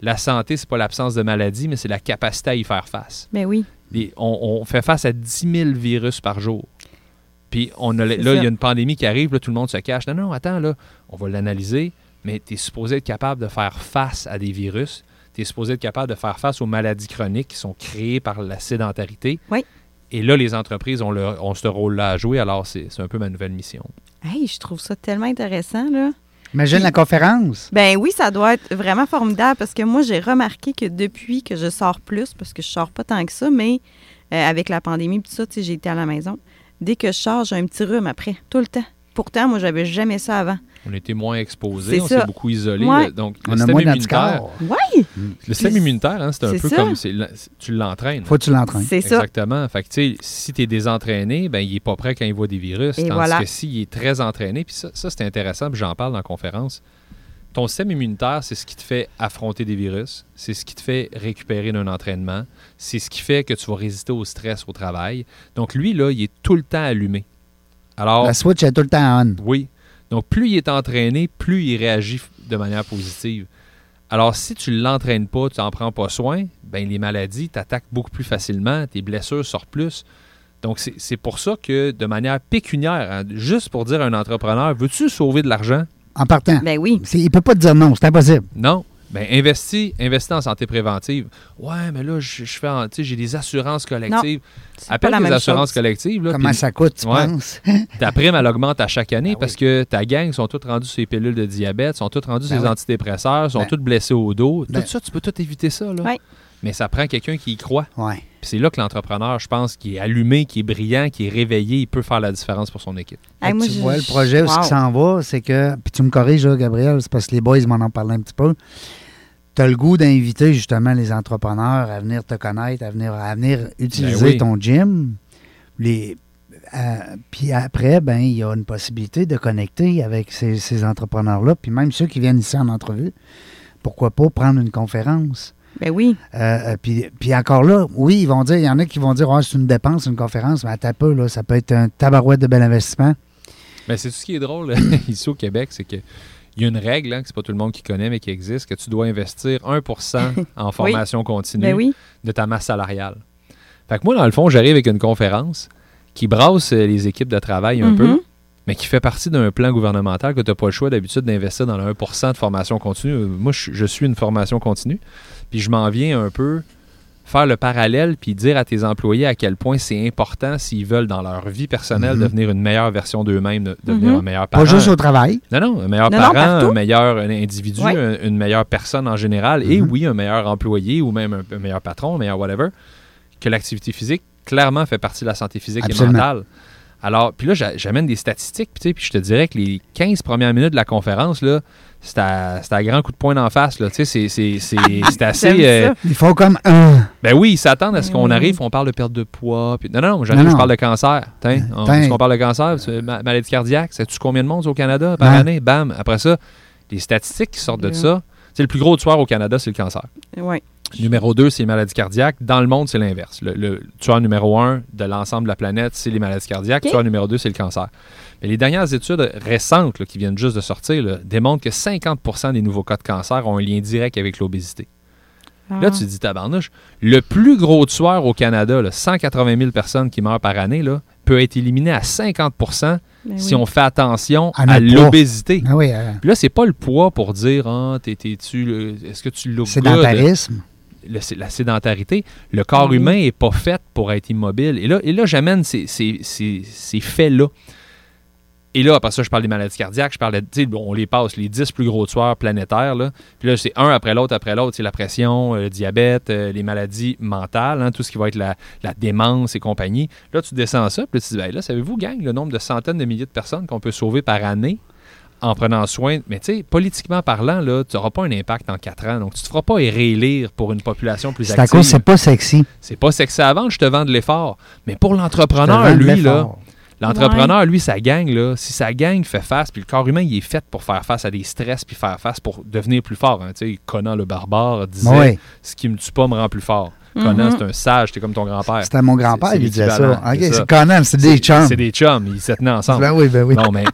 La santé, c'est pas l'absence de maladie, mais c'est la capacité à y faire face. Ben oui. Les- on, on fait face à 10 000 virus par jour. Puis on a, là, il y a une pandémie qui arrive, là, tout le monde se cache. Non, non, attends, là, on va l'analyser, mais tu es supposé être capable de faire face à des virus. Tu es supposé être capable de faire face aux maladies chroniques qui sont créées par la sédentarité. Oui. Et là, les entreprises ont, le- ont ce rôle-là à jouer, alors c'est c'est un peu ma nouvelle mission. Hey, je trouve ça tellement intéressant, là. Imagine la conférence. Ben oui, ça doit être vraiment formidable parce que moi, j'ai remarqué que depuis que je sors plus, parce que je sors pas tant que ça, mais euh, avec la pandémie et tout ça, j'ai été à la maison. Dès que je sors, j'ai un petit rhume après, tout le temps. Pourtant, moi, j'avais jamais ça avant. On était moins exposés, on s'est beaucoup isolés. Ouais. le- Donc, On le a système moins immunitaire. Oui, le système immunitaire, hein, c'est un peu ça. comme tu l'entraînes. Faut que tu l'entraînes. c'est ça. Exactement. Fait que, si tu es désentraîné, ben, il n'est pas prêt quand il voit des virus. Et tandis voilà. que s'il est très entraîné, puis ça, ça c'est intéressant, puis j'en parle dans la conférence. Ton système immunitaire, c'est ce qui te fait affronter des virus, c'est ce qui te fait récupérer d'un entraînement, c'est ce qui fait que tu vas résister au stress au travail. Donc, lui, là, il est tout le temps allumé. Alors, La switch est tout le temps on. oui. Donc, plus il est entraîné, plus il réagit de manière positive. Alors, si tu ne l'entraînes pas, tu n'en prends pas soin, ben les maladies t'attaquent beaucoup plus facilement, tes blessures sortent plus. Donc, c'est c'est pour ça que, de manière pécuniaire, hein, juste pour dire à un entrepreneur, veux-tu sauver de l'argent? En partant. Ben oui. Il peut pas te dire non, c'est impossible. Non. Ben, investis, investis en santé préventive. Ouais, mais là, je, je fais, en- tu sais, j'ai des assurances collectives. C'est pas Appelle même assurances chose. collectives. Là, Comment ça coûte, tu Ouais. penses? Ta prime, elle augmente à chaque année Ben parce que ta gang sont toutes rendus sur les pilules de diabète, sont toutes rendus sur Ben les oui. antidépresseurs, sont Ben- toutes blessés au dos. Ben- tout ça, tu peux tout éviter ça. Là. Mais ça prend quelqu'un qui y croit. Oui. Puis c'est là que l'entrepreneur, je pense, qui est allumé, qui est brillant, qui est réveillé, il peut faire la différence pour son équipe. Hey, moi, tu je- vois, le projet, où ce qui s'en va, c'est que. Puis tu me corriges, là, Gabriel, c'est parce que les boys m'en ont parlé un petit peu. Tu as le goût d'inviter justement les entrepreneurs à venir te connaître, à venir, à venir utiliser Ben oui. ton gym. Les, euh, puis après, ben il y a une possibilité de connecter avec ces, ces entrepreneurs-là. Puis même ceux qui viennent ici en entrevue, pourquoi pas prendre une conférence? Ben oui. Euh, euh, puis, puis encore là, oui, ils vont dire, il y en a qui vont dire, Ah, c'est une dépense, une conférence, mais un peu, là, ça peut être un tabarouette de bel investissement. Mais c'est tout ce qui est drôle ici au Québec, c'est que il y a une règle, hein, que c'est pas tout le monde qui connaît, mais qui existe, que tu dois investir 1% en formation continue Ben oui. de ta masse salariale. Fait que moi, dans le fond, j'arrive avec une conférence qui brasse euh, les équipes de travail un peu, mais qui fait partie d'un plan gouvernemental que tu n'as pas le choix d'habitude d'investir dans le 1% de formation continue. Moi, je, je suis une formation continue, puis je m'en viens un peu faire le parallèle puis dire à tes employés à quel point c'est important s'ils veulent dans leur vie personnelle Mhm. devenir une meilleure version d'eux-mêmes, de- devenir Mhm. un meilleur parent. Pas juste au travail. Non, non, un meilleur Non, parent, un meilleur individu, Ouais. un- une meilleure personne en général, et Mhm. oui, un meilleur employé ou même un, un meilleur patron, un meilleur whatever, que l'activité physique, clairement, fait partie de la santé physique Absolument. et mentale. Alors, puis là, j'a- j'amène des statistiques, puis je te dirais que les 15 premières minutes de la conférence, là, c'est à, à grand coup de poing d'en face, là, tu sais, c'est- c'est c'est- c'est assez... Euh, ça. Il faut comme un. ben oui, ils s'attendent à ce qu'on Mm. arrive, on parle de perte de poids. Puis... Non, non, non, j'arrive, Non, je parle de cancer. Tiens, on, Tiens. est-ce qu'on parle de cancer, c'est ma- maladie cardiaque, sais-tu combien de monde au Canada par Ouais. année? Bam, après ça, les statistiques qui sortent de ça, c'est le plus gros tueur au Canada, c'est le cancer. Oui. Numéro 2, c'est les maladies cardiaques. Dans le monde, c'est l'inverse. Le, le tueur numéro 1 de l'ensemble de la planète, c'est les maladies cardiaques. OK. Tueur numéro 2, c'est le cancer. Mais les dernières études récentes là, qui viennent juste de sortir là, démontrent que 50% des nouveaux cas de cancer ont un lien direct avec l'obésité. Là, Ah. tu te dis, tabarnouche, le plus gros tueur au Canada, là, 180 000 personnes qui meurent par année, là, peut être éliminé à 50% Ben si oui. on fait attention À l'obésité. Ah oui, euh, Puis là, c'est pas le poids pour dire, ah, t'es- le- est-ce que tu l'as sédentarisme. le- la sédentarité, le corps Oui. humain n'est pas fait pour être immobile. Et là, et là j'amène ces, ces- ces- ces faits-là. Et là, après ça, je parle des maladies cardiaques, je parle de, bon, on les passe, les 10 plus gros tueurs planétaires. Là. Puis là, c'est un après l'autre, après l'autre, c'est la pression, euh, le diabète, euh, les maladies mentales, hein, tout ce qui va être la, la démence et compagnie. Là, tu descends ça, puis là, tu dis, ben, là, savez-vous, gang, le nombre de centaines de milliers de personnes qu'on peut sauver par année en prenant soin. Mais tu sais, politiquement parlant, là, tu n'auras pas un impact en quatre ans. Donc, tu ne te feras pas réélire pour une population plus C'est active. à cause, c'est pas sexy. C'est pas sexy à vendre, je te vends de l'effort. Mais pour l'entrepreneur, lui, là, l'entrepreneur, lui, sa gang, là, si sa gang fait face, puis le corps humain, il est fait pour faire face à des stress, puis faire face pour devenir plus fort. hein. Tu sais, Conan le barbare disait Ce qui me tue pas me rend plus fort. Conan, Mhm. c'est un sage, t'es comme ton grand-père. c'était mon grand-père, il disait ça. OK, c'est Conan, c'est des chums. C'est des chums, ils se tenaient ensemble. Ben oui, ben oui. Non, mais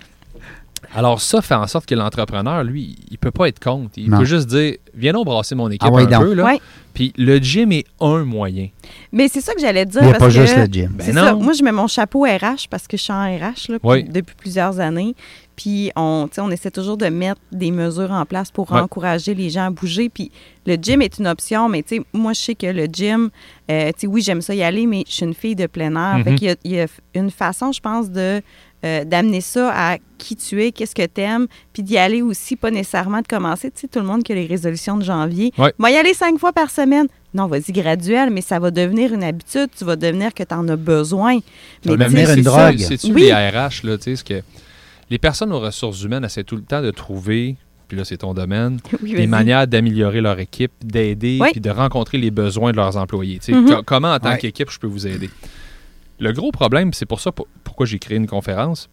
Alors ça fait en sorte que l'entrepreneur, lui, il peut pas être contre. Il Non. peut juste dire, viens donc brasser mon équipe Ah ouais, un donc. peu. Là. Puis le gym est un moyen. Mais c'est ça que j'allais dire. Il n'y a parce pas que juste le gym. Ben non. ça. Moi, je mets mon chapeau RH parce que je suis en RH là, Oui. depuis plusieurs années. Puis on, tu sais, on essaie toujours de mettre des mesures en place pour Ouais. encourager les gens à bouger. Puis le gym est une option, mais tu sais, moi, je sais que le gym, euh, tu sais, oui, j'aime ça y aller, mais je suis une fille de plein air. Fait Mhm. qu'il y a- il y, a une façon, je pense, de euh, d'amener ça à qui tu es, qu'est-ce que tu aimes, puis d'y aller aussi, pas nécessairement de commencer. Tu sais, tout le monde qui a les résolutions de janvier. Ouais. Moi, y aller cinq fois par semaine. Non, vas-y graduel, mais ça va devenir une habitude. Tu vas devenir que tu en as besoin. va Mais devenir tu sais, une drogue. ça, C'est-tu Oui. les RH, là, tu sais, ce que les personnes aux ressources humaines essaient tout le temps de trouver, puis là, c'est ton domaine, oui, des manières d'améliorer leur équipe, d'aider, Oui. puis de rencontrer les besoins de leurs employés. Tu sais, Mhm. co- comment, en tant Ouais. qu'équipe, je peux vous aider? Le gros problème, c'est pour ça pour- pourquoi j'ai créé une conférence,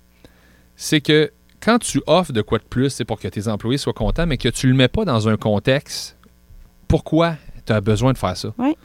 c'est que quand tu offres de quoi de plus, c'est pour que tes employés soient contents, mais que tu le mets pas dans un contexte, pourquoi tu as besoin de faire ça? Oui.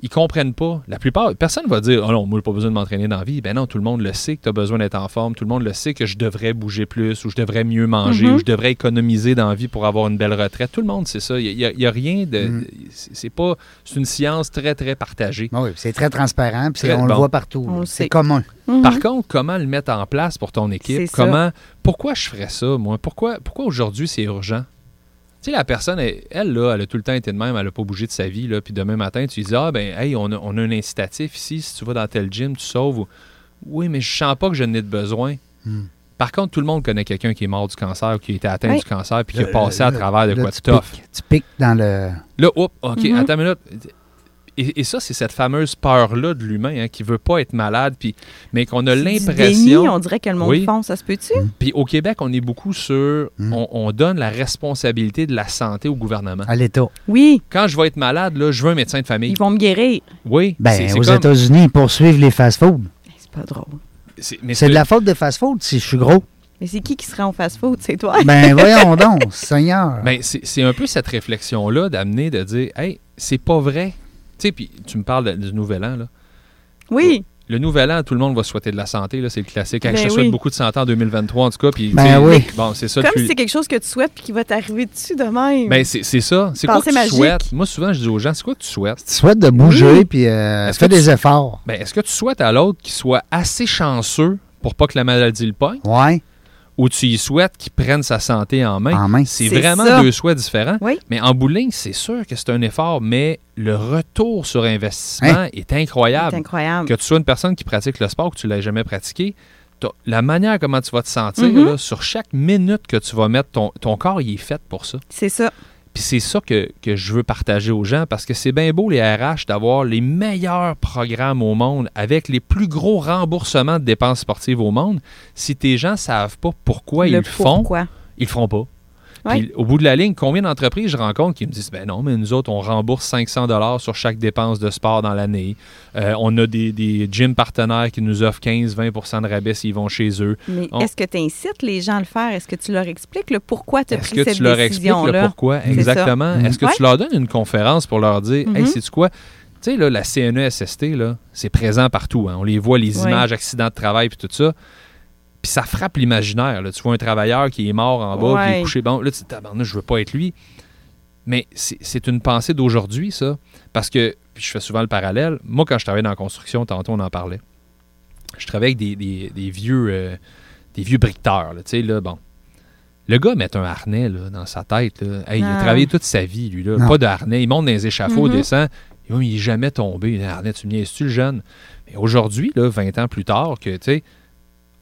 Ils comprennent pas. La plupart, personne va dire Oh non, moi, j'ai pas besoin de m'entraîner dans la vie. Ben non, tout le monde le sait que tu as besoin d'être en forme. Tout le monde le sait que je devrais bouger plus, ou je devrais mieux manger, Mhm. ou je devrais économiser dans la vie pour avoir une belle retraite. Tout le monde sait ça. Il n'y a, rien de. Mhm. c'est- C'est pas. C'est une science très, très partagée. Oui, c'est très transparent, puis c'est- Très on le voit partout. C'est sait. commun. Mhm. Par contre, comment le mettre en place pour ton équipe? C'est ça. Comment, pourquoi je ferais ça, moi? Pourquoi, pourquoi aujourd'hui c'est urgent? Tu sais, la personne, elle, elle, là, elle a tout le temps été de même, elle n'a pas bougé de sa vie, là, puis demain matin, tu lui dis, ah, ben, hey, on a, on a un incitatif ici, si tu vas dans tel gym, tu sauves. ou- Oui, mais je sens pas que je n'ai de besoin. Hmm. Par contre, tout le monde connaît quelqu'un qui est mort du cancer, ou qui a été atteint Oui. du cancer, puis qui a passé à travers de quoi tu de tough. piques- Tu piques dans le. Là, hop, OK, Mhm. attends une minute. Et, et ça, c'est cette fameuse peur-là de l'humain hein, qui veut pas être malade, puis, mais qu'on a l'impression. déni, on dirait que le monde Oui. fond, ça se peut-tu? Puis au Québec, on est beaucoup sur. Mm. On, on donne la responsabilité de la santé au gouvernement. À l'État. Oui, Quand je vais être malade, là, je veux un médecin de famille. ils vont me guérir. Oui. Ben, aux comme- États-Unis, ils poursuivent les fast-foods. C'est pas drôle. c'est- de la faute des fast-foods si je suis gros. Mais c'est qui qui serait en fast-food? C'est toi? Ben, voyons donc, Seigneur. Ben, c'est c'est un peu cette réflexion-là d'amener, de dire, hey, c'est pas vrai. Tu sais, puis tu me parles du Nouvel An, là. Oui. Le Nouvel An, tout le monde va souhaiter de la santé, là, c'est le classique. Hey, je Ben te souhaite beaucoup de santé en 2023, en tout cas. Puis, Ben oui. Bon, c'est ça. Comme si c'est quelque chose que tu souhaites puis qui va t'arriver dessus de même. Ben, c'est c'est ça. C'est quoi que Pensée tu magique. souhaites? Moi, souvent, je dis aux gens, c'est quoi que tu souhaites? Tu souhaites de bouger, Oui. puis euh, Est-ce fais que des tu- efforts. Ben, est-ce que tu souhaites à l'autre qu'il soit assez chanceux pour pas que la maladie le pogne? Ouais, ou tu y souhaites qu'il prenne sa santé en main. en main. C'est vraiment ça. deux souhaits différents. Oui. Mais en ligne, c'est sûr que c'est un effort, mais le retour sur investissement est c'est incroyable. incroyable. Que tu sois une personne qui pratique le sport, que tu ne l'aies jamais pratiqué, la manière comment tu vas te sentir, Mhm. là, sur chaque minute que tu vas mettre, ton, ton corps, il est fait pour ça. C'est ça. Puis c'est ça que, que je veux partager aux gens parce que c'est bien beau, les RH, d'avoir les meilleurs programmes au monde avec les plus gros remboursements de dépenses sportives au monde. Si tes gens ne savent pas pourquoi ils le font, ils le feront pas. Ouais. Puis, au bout de la ligne, combien d'entreprises je rencontre qui me disent ben non, mais nous autres, on rembourse 500 dollars sur chaque dépense de sport dans l'année. Euh, on a des, des gyms partenaires qui nous offrent 15-20% de rabais s'ils vont chez eux. Mais On- est-ce que tu incites les gens à le faire? Est-ce que tu leur expliques le pourquoi tu as Est-ce pris que cette tu leur expliques le décision-là? pourquoi? Exactement. Est-ce que Ouais. tu leur donnes une conférence pour leur dire hey, Mhm. c'est quoi? Tu sais là, la CNESST c'est présent partout. hein. On les voit les Ouais. images accidents de travail puis tout ça. Puis ça frappe l'imaginaire. là. Tu vois un travailleur qui est mort en bas, puis il est couché. Bon, là, tu te dis, je veux pas être lui. Mais c'est c'est une pensée d'aujourd'hui, ça. Parce que, puis je fais souvent le parallèle. Moi, quand je travaillais dans la construction, tantôt, on en parlait. Je travaillais avec des, des- des vieux, euh, des vieux bricteurs. là. Tu sais, là, bon. Le gars met un harnais là, dans sa tête. là. Hey, il a Non. travaillé toute sa vie, lui. Là. Non. Pas de harnais. Il monte dans les échafauds, descend. Et oui, mais il n'est jamais tombé. Un harnais, tu me niaises-tu, le jeune? Mais aujourd'hui, là, 20 ans plus tard, que, tu sais,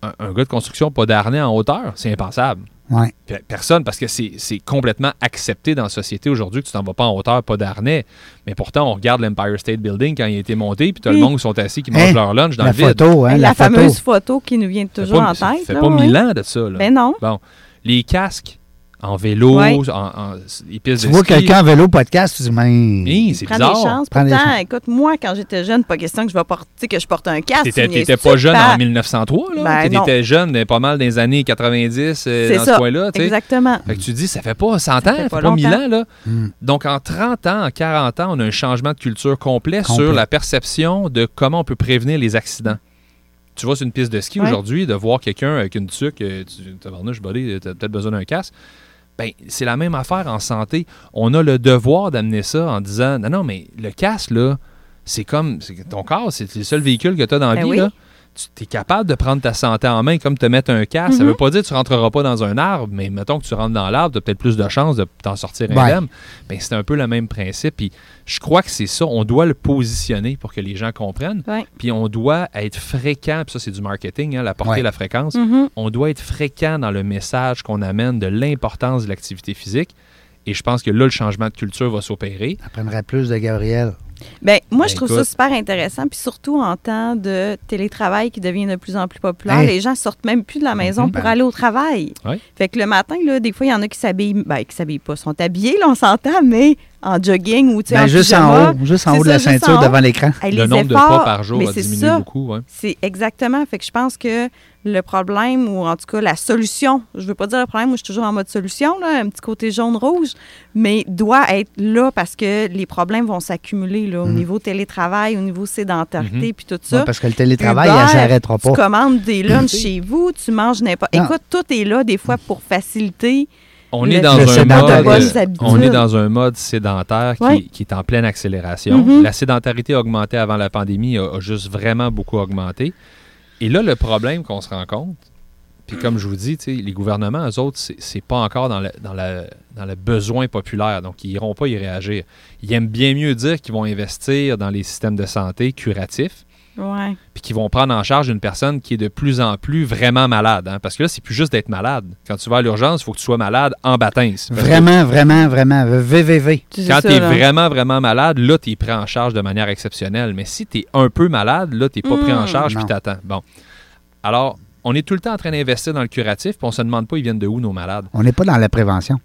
un, un gars de construction, pas d'harnais en hauteur, c'est impensable. Ouais. Personne, parce que c'est c'est complètement accepté dans la société aujourd'hui que tu t'en vas pas en hauteur, pas d'harnais. Mais pourtant, on regarde l'Empire State Building quand il a été monté, puis tu as le Oui. monde qui sont assis, qui mangent Hein? leur lunch dans la le vide. photo, hein, la, la, photo. fameuse photo qui nous vient Ça fait toujours pas- en ça tête. fait là, pas ouais. mille ans de ça. Là. Ben non. Les casques en vélo, Ouais. en, en- les pistes Tu de vois ski. quelqu'un en vélo podcast, tu dis, mais. Hi, c'est des bizarre. chances. Prends des chances. écoute, moi, quand j'étais jeune, pas question que je vais porter, que je porte un casque. T'étais, t'étais pas jeune en Pat? 1903, là. Ben non. T'étais jeune pas mal dans les années 90 euh, C'est dans ça. ce coin-là. tu sais. Exactement. Fait que tu dis, ça fait pas 100 ans, Ça fait pas pas 1000 longtemps. ans. Là. Hmm. Donc, en 30 ans, en 40 ans, on a un changement de culture complet, Complet. sur la perception de comment on peut prévenir les accidents. Tu vas sur une piste de ski Ouais. aujourd'hui, de voir quelqu'un avec une tuque, euh, tu tabarnouche, buddy, t'as peut-être besoin d'un casque. Ben, c'est la même affaire en santé. On a le devoir d'amener ça en disant non, non, mais le casque, là, c'est comme ton corps, c'est le seul véhicule que tu as dans la Ben vie. oui. Là. Tu es capable de prendre ta santé en main comme te mettre un casque. Ça Mhm. veut pas dire que tu rentreras pas dans un arbre, mais mettons que tu rentres dans l'arbre, tu as peut-être plus de chances de t'en sortir Ouais. indemne. Ben, c'est un peu le même principe. Puis je crois que c'est ça. On doit le positionner pour que les gens comprennent. Ouais. Puis on doit être fréquent. Puis ça, c'est du marketing, hein, la portée, Ouais. la fréquence. Mhm. On doit être fréquent dans le message qu'on amène de l'importance de l'activité physique. Et je pense que là, le changement de culture va s'opérer. J'apprendrai plus de Gabriel. Ben, moi, Ben, je trouve écoute. ça super intéressant, puis surtout en temps de télétravail qui devient de plus en plus populaire. Hey. Les gens sortent même plus de la maison Mhm. pour Ben. aller au travail. Ouais. Fait que le matin, là, des fois, il y en a qui s'habillent, ben, qui s'habillent pas, sont habillés, là, on s'entend, mais en jogging ou, tu sais, Ben, en juste pyjama. en haut, juste en haut de ça, la ceinture devant l'écran. Le les nombre de efforts, pas par jour a diminué ça. beaucoup. ouais. C'est exactement. Fait que je pense que le problème, ou en tout cas la solution, je veux pas dire le problème, moi je suis toujours en mode solution, là, un petit côté jaune-rouge, mais doit être là parce que les problèmes vont s'accumuler là, au Mhm. niveau télétravail, au niveau sédentarité, Mhm. puis tout ça. Ouais, parce que le télétravail, Uber, elle s'arrêtera Tu pas. commandes des lunchs Tu chez vous, tu manges n'importe. Non. Écoute, tout est là des fois pour faciliter. On Le- est dans un mode, on est dans un mode sédentaire qui, Ouais. qui est en pleine accélération. Mhm. La sédentarité a augmenté avant la pandémie, a, a juste vraiment beaucoup augmenté. Et là, le problème qu'on se rend compte, puis comme je vous dis, les gouvernements, eux autres, c'est- pas encore dans le besoin populaire, donc ils iront pas y réagir. Ils aiment bien mieux dire qu'ils vont investir dans les systèmes de santé curatifs, Ouais. puis qu'ils vont prendre en charge une personne qui est de plus en plus vraiment malade. hein. parce que là, c'est plus juste d'être malade. Quand tu vas à l'urgence, il faut que tu sois malade en baptême. Que Vraiment, vraiment, vraiment. VVV. Quand tu es là. vraiment, vraiment malade, là, tu es pris en charge de manière exceptionnelle. Mais si tu es un peu malade, là, tu n'es pas pris en Mm. charge puis t'attends. Bon. Alors, on est tout le temps en train d'investir dans le curatif, puis on se demande pas ils viennent de où nos malades? On n'est pas dans la prévention.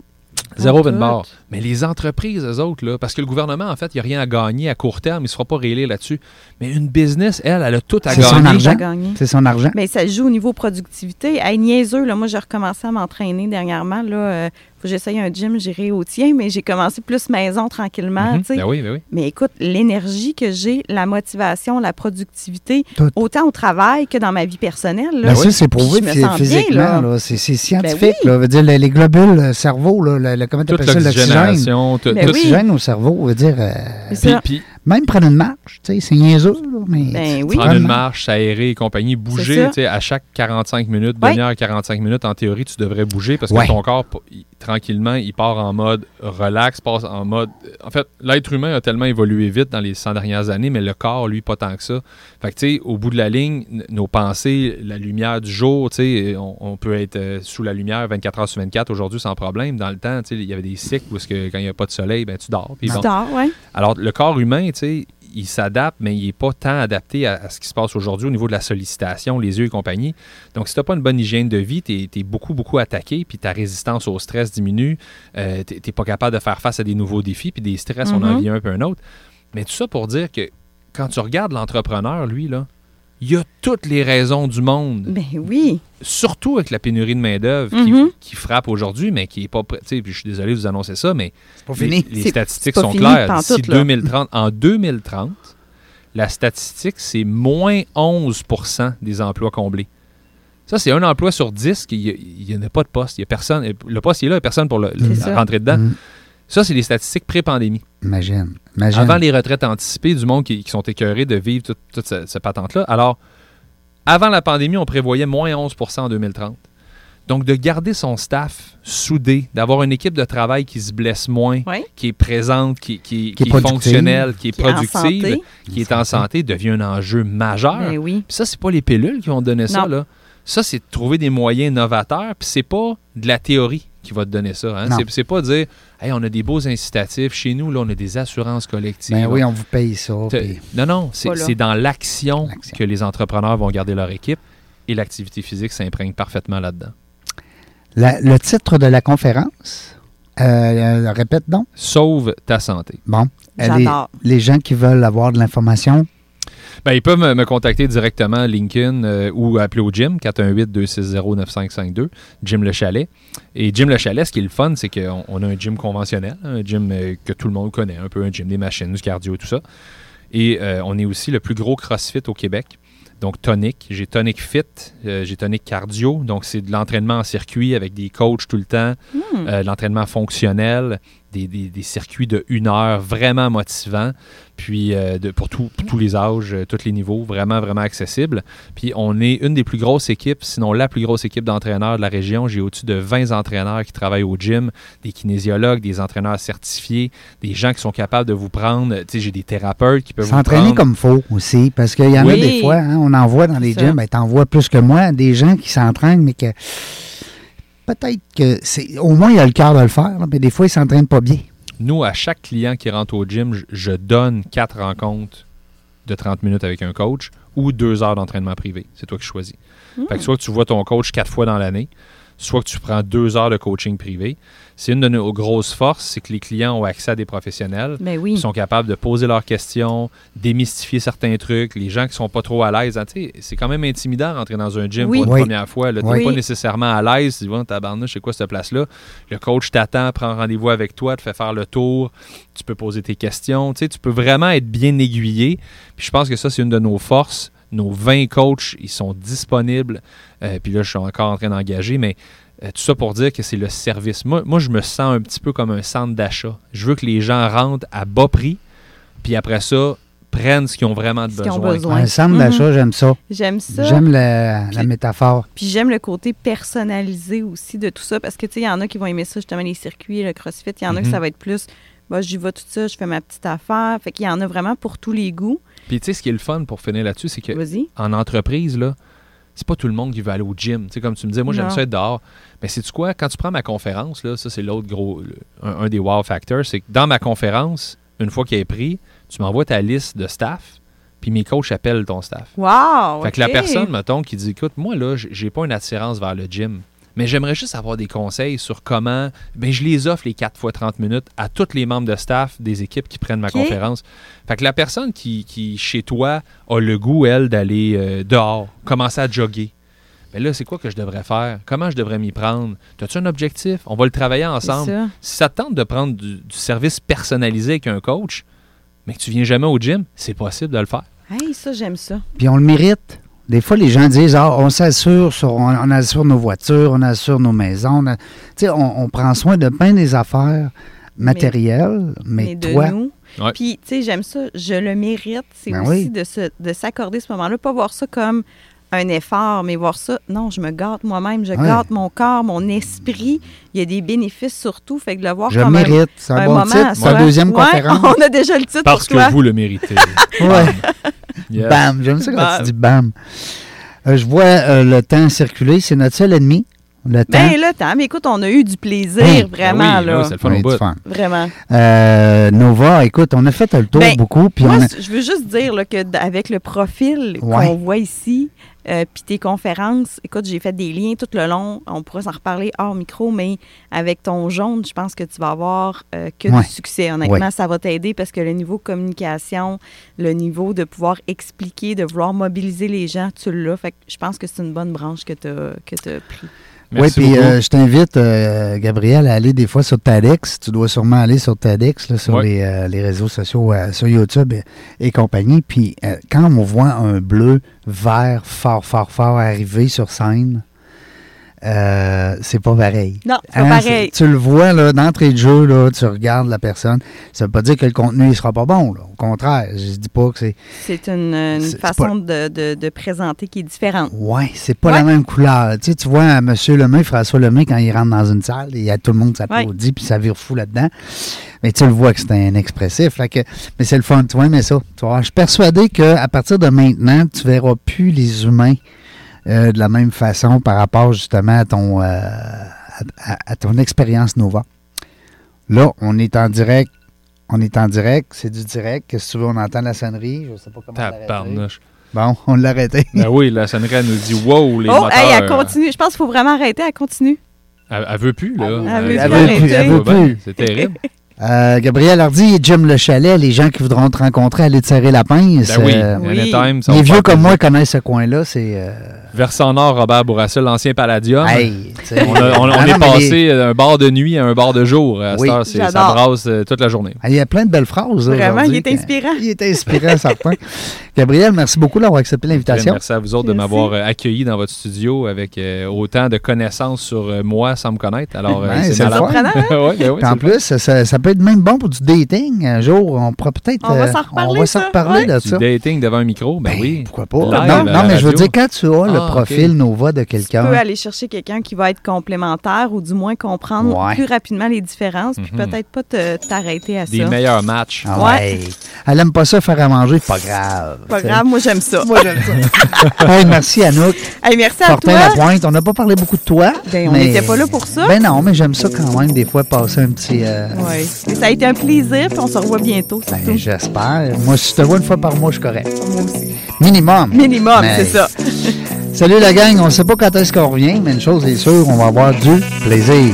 Zéro tout. barre. Mais les entreprises, eux autres, là, parce que le gouvernement, en fait, il n'y a rien à gagner à court terme, il ne se fera pas réélire là-dessus. Mais une business, elle, elle a tout à C'est son gagner. argent. à gagner. C'est son argent. Mais ça se joue au niveau productivité. Hey, niaiseux, là, moi, j'ai recommencé à m'entraîner dernièrement. Là, euh, faut que j'essaye un gym, j'irai au tien, mais j'ai commencé plus maison tranquillement. Mhm. tu sais. Ben oui, ben oui. Mais écoute, l'énergie que j'ai, la motivation, la productivité, Tout. autant au travail que dans ma vie personnelle. Là, Ben ça, c'est prouvé physiquement. là. là. C'est c'est scientifique. Ben oui. là. Veut dire, les, les globules cerveau, là, le, le- comment tu appelles ça, l'oxygène. Ben. L'oxygène au cerveau, veut dire, euh, puis même prendre une marche, tu sais, c'est niaiseux, là, mais... Ben oui. prendre une marche, s'aérer et compagnie, bouger, tu sais, à chaque 45 minutes, Ouais. demi-heure, 45 minutes, en théorie, tu devrais bouger parce que Ouais. ton corps, il- tranquillement, il part en mode relax, passe en mode... En fait, l'être humain a tellement évolué vite dans les 100 dernières années, mais le corps, lui, pas tant que ça. Fait que, tu sais, au bout de la ligne, nos pensées, la lumière du jour, tu sais, on, on peut être euh, sous la lumière 24 heures sur 24 aujourd'hui sans problème. Dans le temps, tu sais, il y avait des cycles où que quand il n'y a pas de soleil, ben tu dors. Tu bon. dors, ouais. Alors, le corps humain, tu sais, il s'adapte, mais il n'est pas tant adapté à, à ce qui se passe aujourd'hui au niveau de la sollicitation, les yeux et compagnie. Donc, si tu n'as pas une bonne hygiène de vie, tu es, beaucoup, beaucoup attaqué, puis ta résistance au stress diminue, euh, tu n'es pas capable de faire face à des nouveaux défis, puis des stress, on en Mhm. vit un peu un autre. Mais tout ça pour dire que quand tu regardes l'entrepreneur, lui, là, il a toutes les raisons du monde Ben oui. surtout avec la pénurie de main-d'œuvre Mhm. qui, qui frappe aujourd'hui, mais qui n'est pas prêt. Tu sais, puis je suis désolé de vous annoncer ça, mais pas les, fini. les C'est- statistiques pas sont fini claires. D'ici là. 2030, en 2030, la statistique, c'est moins 11% des emplois comblés. Ça, c'est un emploi sur 10 qu'il n'y a, pas de poste. Il y a personne. Le poste, il est là, il n'y a personne pour le, rentrer dedans. Mm. Ça, c'est les statistiques pré-pandémie. Imagine. Imagine. Avant les retraites anticipées du monde qui, qui sont écœurés de vivre toute, toute ce- cette patente-là. Alors, avant la pandémie, on prévoyait moins 11% en 2030. Donc, de garder son staff soudé, d'avoir une équipe de travail qui se blesse moins, Oui. qui est présente, qui, qui- Qui est qui est productive. fonctionnelle, qui est productive, santé. qui est en santé, devient un enjeu majeur. Ben oui. Puis ça, c'est pas les pilules qui vont te donner ça. Là. Ça, c'est de trouver des moyens novateurs. Puis c'est pas de la théorie qui va te donner ça. Hein. C'est pas dire, hey, on a des beaux incitatifs. Chez nous, là, on a des assurances collectives. Ben oui, on vous paye ça. Puis- Non, non, c'est, dans l'action, que les entrepreneurs vont garder leur équipe. Et l'activité physique s'imprègne parfaitement là-dedans. La- le titre de la conférence, euh, euh, répète donc. Sauve ta santé. Bon. Les, J'adore. les gens qui veulent avoir de l'information, Ben, ils peuvent me, me contacter directement LinkedIn euh, ou appeler au gym 418-260-9552, Jim Le Chalet. Et Jim Le Chalet, ce qui est le fun, c'est qu'on on a un gym conventionnel, un gym euh, que tout le monde connaît, un peu un gym des machines, du cardio, tout ça. Et euh, on est aussi le plus gros CrossFit au Québec. Donc, tonic. J'ai tonic fit, euh, j'ai tonic cardio. Donc, c'est de l'entraînement en circuit avec des coachs tout le temps, euh, de l'entraînement fonctionnel, des, des- des circuits de une heure vraiment motivants. Puis, euh, de, pour, tout- pour tous les âges, euh, tous les niveaux, vraiment, vraiment accessible. Puis, on est une des plus grosses équipes, sinon la plus grosse équipe d'entraîneurs de la région. J'ai au-dessus de 20 entraîneurs qui travaillent au gym, des kinésiologues, des entraîneurs certifiés, des gens qui sont capables de vous prendre. Tu sais, j'ai des thérapeutes qui peuvent vous S'entraîner comme faut aussi, parce qu'il y en a des fois, hein, on en voit dans les gyms, ben, t'en vois plus que moi, des gens qui s'entraînent, mais que peut-être que c'est. Au moins, il a le cœur de le faire, là, mais des fois, ils s'entraînent pas bien. Nous, à chaque client qui rentre au gym, je, je donne quatre rencontres de 30 minutes avec un coach ou deux heures d'entraînement privé. C'est toi qui choisis. Fait que soit que tu vois ton coach quatre fois dans l'année, soit que tu prends deux heures de coaching privé. C'est une de nos grosses forces, c'est que les clients ont accès à des professionnels. Ben Ils sont capables de poser leurs questions, démystifier certains trucs. Les gens qui sont pas trop à l'aise, hein, c'est quand même intimidant de rentrer dans un gym Oui. pour une Oui. première fois. Tu n'es Oui. pas nécessairement à l'aise. Tu dis, ouais, tabarnouche, c'est quoi cette place-là? Le coach t'attend, prend rendez-vous avec toi, te fait faire le tour. Tu peux poser tes questions. Tu peux vraiment être bien aiguillé. Puis je pense que ça, c'est une de nos forces. Nos 20 coachs, ils sont disponibles. Euh, puis là, je suis encore en train d'engager, mais euh, tout ça pour dire que c'est le service. Moi, moi, je me sens un petit peu comme un centre d'achat. Je veux que les gens rentrent à bas prix, puis après ça, prennent ce qu'ils ont vraiment de qu'ils ont besoin. besoin. Un centre Mhm. d'achat, j'aime ça. J'aime ça. J'aime la, métaphore. Puis j'aime le côté personnalisé aussi de tout ça parce que tu sais, il y en a qui vont aimer ça, justement, les circuits, le crossfit. Il y en a que Mhm. ça va être plus, bah, j'y vais tout ça, je fais ma petite affaire. Fait qu'il y en a vraiment pour tous les goûts. Puis tu sais, ce qui est le fun pour finir là-dessus, c'est que Vas-y. en entreprise, là, c'est pas tout le monde qui veut aller au gym. Tu sais, comme tu me disais, moi, j'aime ça être dehors. Mais c'est quoi? Quand tu prends ma conférence, là, ça, c'est l'autre gros, le- un, un des wow factors, c'est que dans ma conférence, une fois qu'elle est prise, tu m'envoies ta liste de staff, puis mes coachs appellent ton staff. Wow! Fait que la personne, mettons, qui dit écoute, moi, là, j'ai pas une attirance vers le gym, mais j'aimerais juste avoir des conseils sur comment. Ben, je les offre les 4 fois 30 minutes à tous les membres de staff des équipes qui prennent ma conférence. Fait que la personne qui, qui, chez toi, a le goût, elle, d'aller euh, dehors, commencer à jogger. Mais là, c'est quoi que je devrais faire? Comment je devrais m'y prendre? As-tu un objectif? On va le travailler ensemble. ça. Si ça te tente de prendre du, du service personnalisé avec un coach, mais que tu viens jamais au gym, c'est possible de le faire. Hey, ça, j'aime ça. Puis on le mérite. Des fois, les gens disent Ah, on s'assure sur on, on assure nos voitures, on assure nos maisons. on a- Tu sais, on, on prend soin de bien des affaires matérielles, mais, mais de toi, nous. Ouais. Puis, tu sais, j'aime ça, je le mérite. C'est Ben aussi oui. de, se, de s'accorder ce moment-là, pas voir ça comme un effort, mais voir ça, non, je me gâte moi-même, je Ouais. gâte mon corps, mon esprit. Il y a des bénéfices surtout, fait que de le voir je comme un- mérite. C'est un, un, bon moment titre. C'est la deuxième Ouais, conférence. On a déjà le titre Parce pour toi. que vous le méritez. Ouais. Yes. Bam. J'aime ça quand Bam. tu dis bam. Euh, je vois euh, le temps circuler. C'est notre seul ennemi. Le temps. Ben le temps, mais écoute, on a eu du plaisir, vraiment, Ben oui, là. c'est le fun au. Vraiment. Euh, Nova, écoute, on a fait le tour Ben, beaucoup. Puis Moi, on a- c- je veux juste dire là, que avec le profil Ouais. qu'on voit ici, euh, puis tes conférences, écoute, j'ai fait des liens tout le long. On pourra s'en reparler hors micro, mais avec ton jaune, je pense que tu vas avoir euh, que Ouais. du succès. Honnêtement, ça va t'aider parce que le niveau communication, le niveau de pouvoir expliquer, de vouloir mobiliser les gens, tu l'as. Fait que je pense que c'est une bonne branche que tu as, pris. Oui, puis euh, je t'invite, euh, Gabriel, à aller des fois sur TEDx. Tu dois sûrement aller sur TEDx, là, sur Ouais. les, euh, les réseaux sociaux, euh, sur YouTube et, et compagnie. Puis euh, quand on voit un bleu vert fort, fort, fort arriver sur scène, euh, c'est pas pareil. Non, c'est pas Hein, pareil. Tu le vois là, d'entrée de jeu, là, tu regardes la personne. Ça veut pas dire que le contenu ne sera pas bon. là. Au contraire, je dis pas que c'est. C'est une, façon de, de- de présenter qui est différente. Ouais, c'est pas Ouais. la même couleur. Tu, sais, tu vois M. Lemay, François Lemay, quand il rentre dans une salle, il y a tout le monde s'applaudit, puis ça vire fou là-dedans. Mais tu le vois que c'est un expressif. Fait que, mais c'est le fun, tu vois, mais ça. Tu vois, je suis persuadé qu'à partir de maintenant, tu verras plus les humains euh, de la même façon par rapport justement à ton, euh, à, ton expérience Nova. Là, on est en direct. On est en direct, c'est du direct. Qu'est-ce que tu veux, on entend la sonnerie? Je sais pas comment. Tabarnouche. Bon, on l'a arrêté. Ben oui, la sonnerie, elle nous dit wow, les oh, moteurs. hey, elle continue. Je pense qu'il faut vraiment arrêter. Elle continue. Elle, elle veut plus, là. Elle veut Elle veut plus, elle veut Ouais, plus. C'est terrible. Euh, Gabriel Hardy et Jim Le Chalet, les gens qui voudront te rencontrer, aller te serrer la pince. Ben oui, euh, Oui. ça les vieux comme moi connaissent ce coin-là. C'est. euh, Versant Nord, Robert Bourassa, l'ancien Palladium. hey. On, a- on- on Ah est non, mais les- passé d'un bar de nuit à un bar de jour. À cette heure, c'est- ça brasse euh, toute la journée. Il y a plein de belles phrases. Vraiment, il est inspirant. Il est inspirant, certain. Gabriel, merci beaucoup d'avoir accepté l'invitation. Merci à vous autres de m'avoir euh, accueilli dans votre studio avec euh, autant de connaissances sur euh, moi sans me connaître. Alors, euh, c'est c'est le malade. fun. Ouais, ben oui, en plus, ça, ça- ça peut être même bon pour du dating. Un jour, on pourra peut-être. On va euh, s'en reparler, On va s'en ça, reparler ouais. de ça. Du dating devant un micro, ben, Ben, oui. Pourquoi pas? Live non, mais je veux dire, quand tu as le Ah, profil ok. Nova de Tu quelqu'un. peux aller chercher quelqu'un qui va être complémentaire ou du moins comprendre Ouais. plus rapidement les différences, puis Mhm. peut-être pas te- t'arrêter à Des ça. meilleurs matchs. Ah Ouais. ouais. Elle aime pas ça faire à manger, pas grave. Pas tu grave, moi j'aime ça. Moi, j'aime ça. Hey, merci, Anouk. Hey, merci à Fortin toi. Lapointe. On n'a pas parlé beaucoup de toi. Ben, on n'était pas là pour ça. Ben non, mais j'aime ça quand même, des fois, passer un petit. euh, Ouais. Ça a été un plaisir, puis on se revoit bientôt, ben, j'espère. Moi, si je te vois une fois par mois, je suis correct. Moi aussi. Minimum. Minimum, Mais- c'est ça. Salut la gang, on ne sait pas quand est-ce qu'on revient, mais une chose est sûre, on va avoir du plaisir.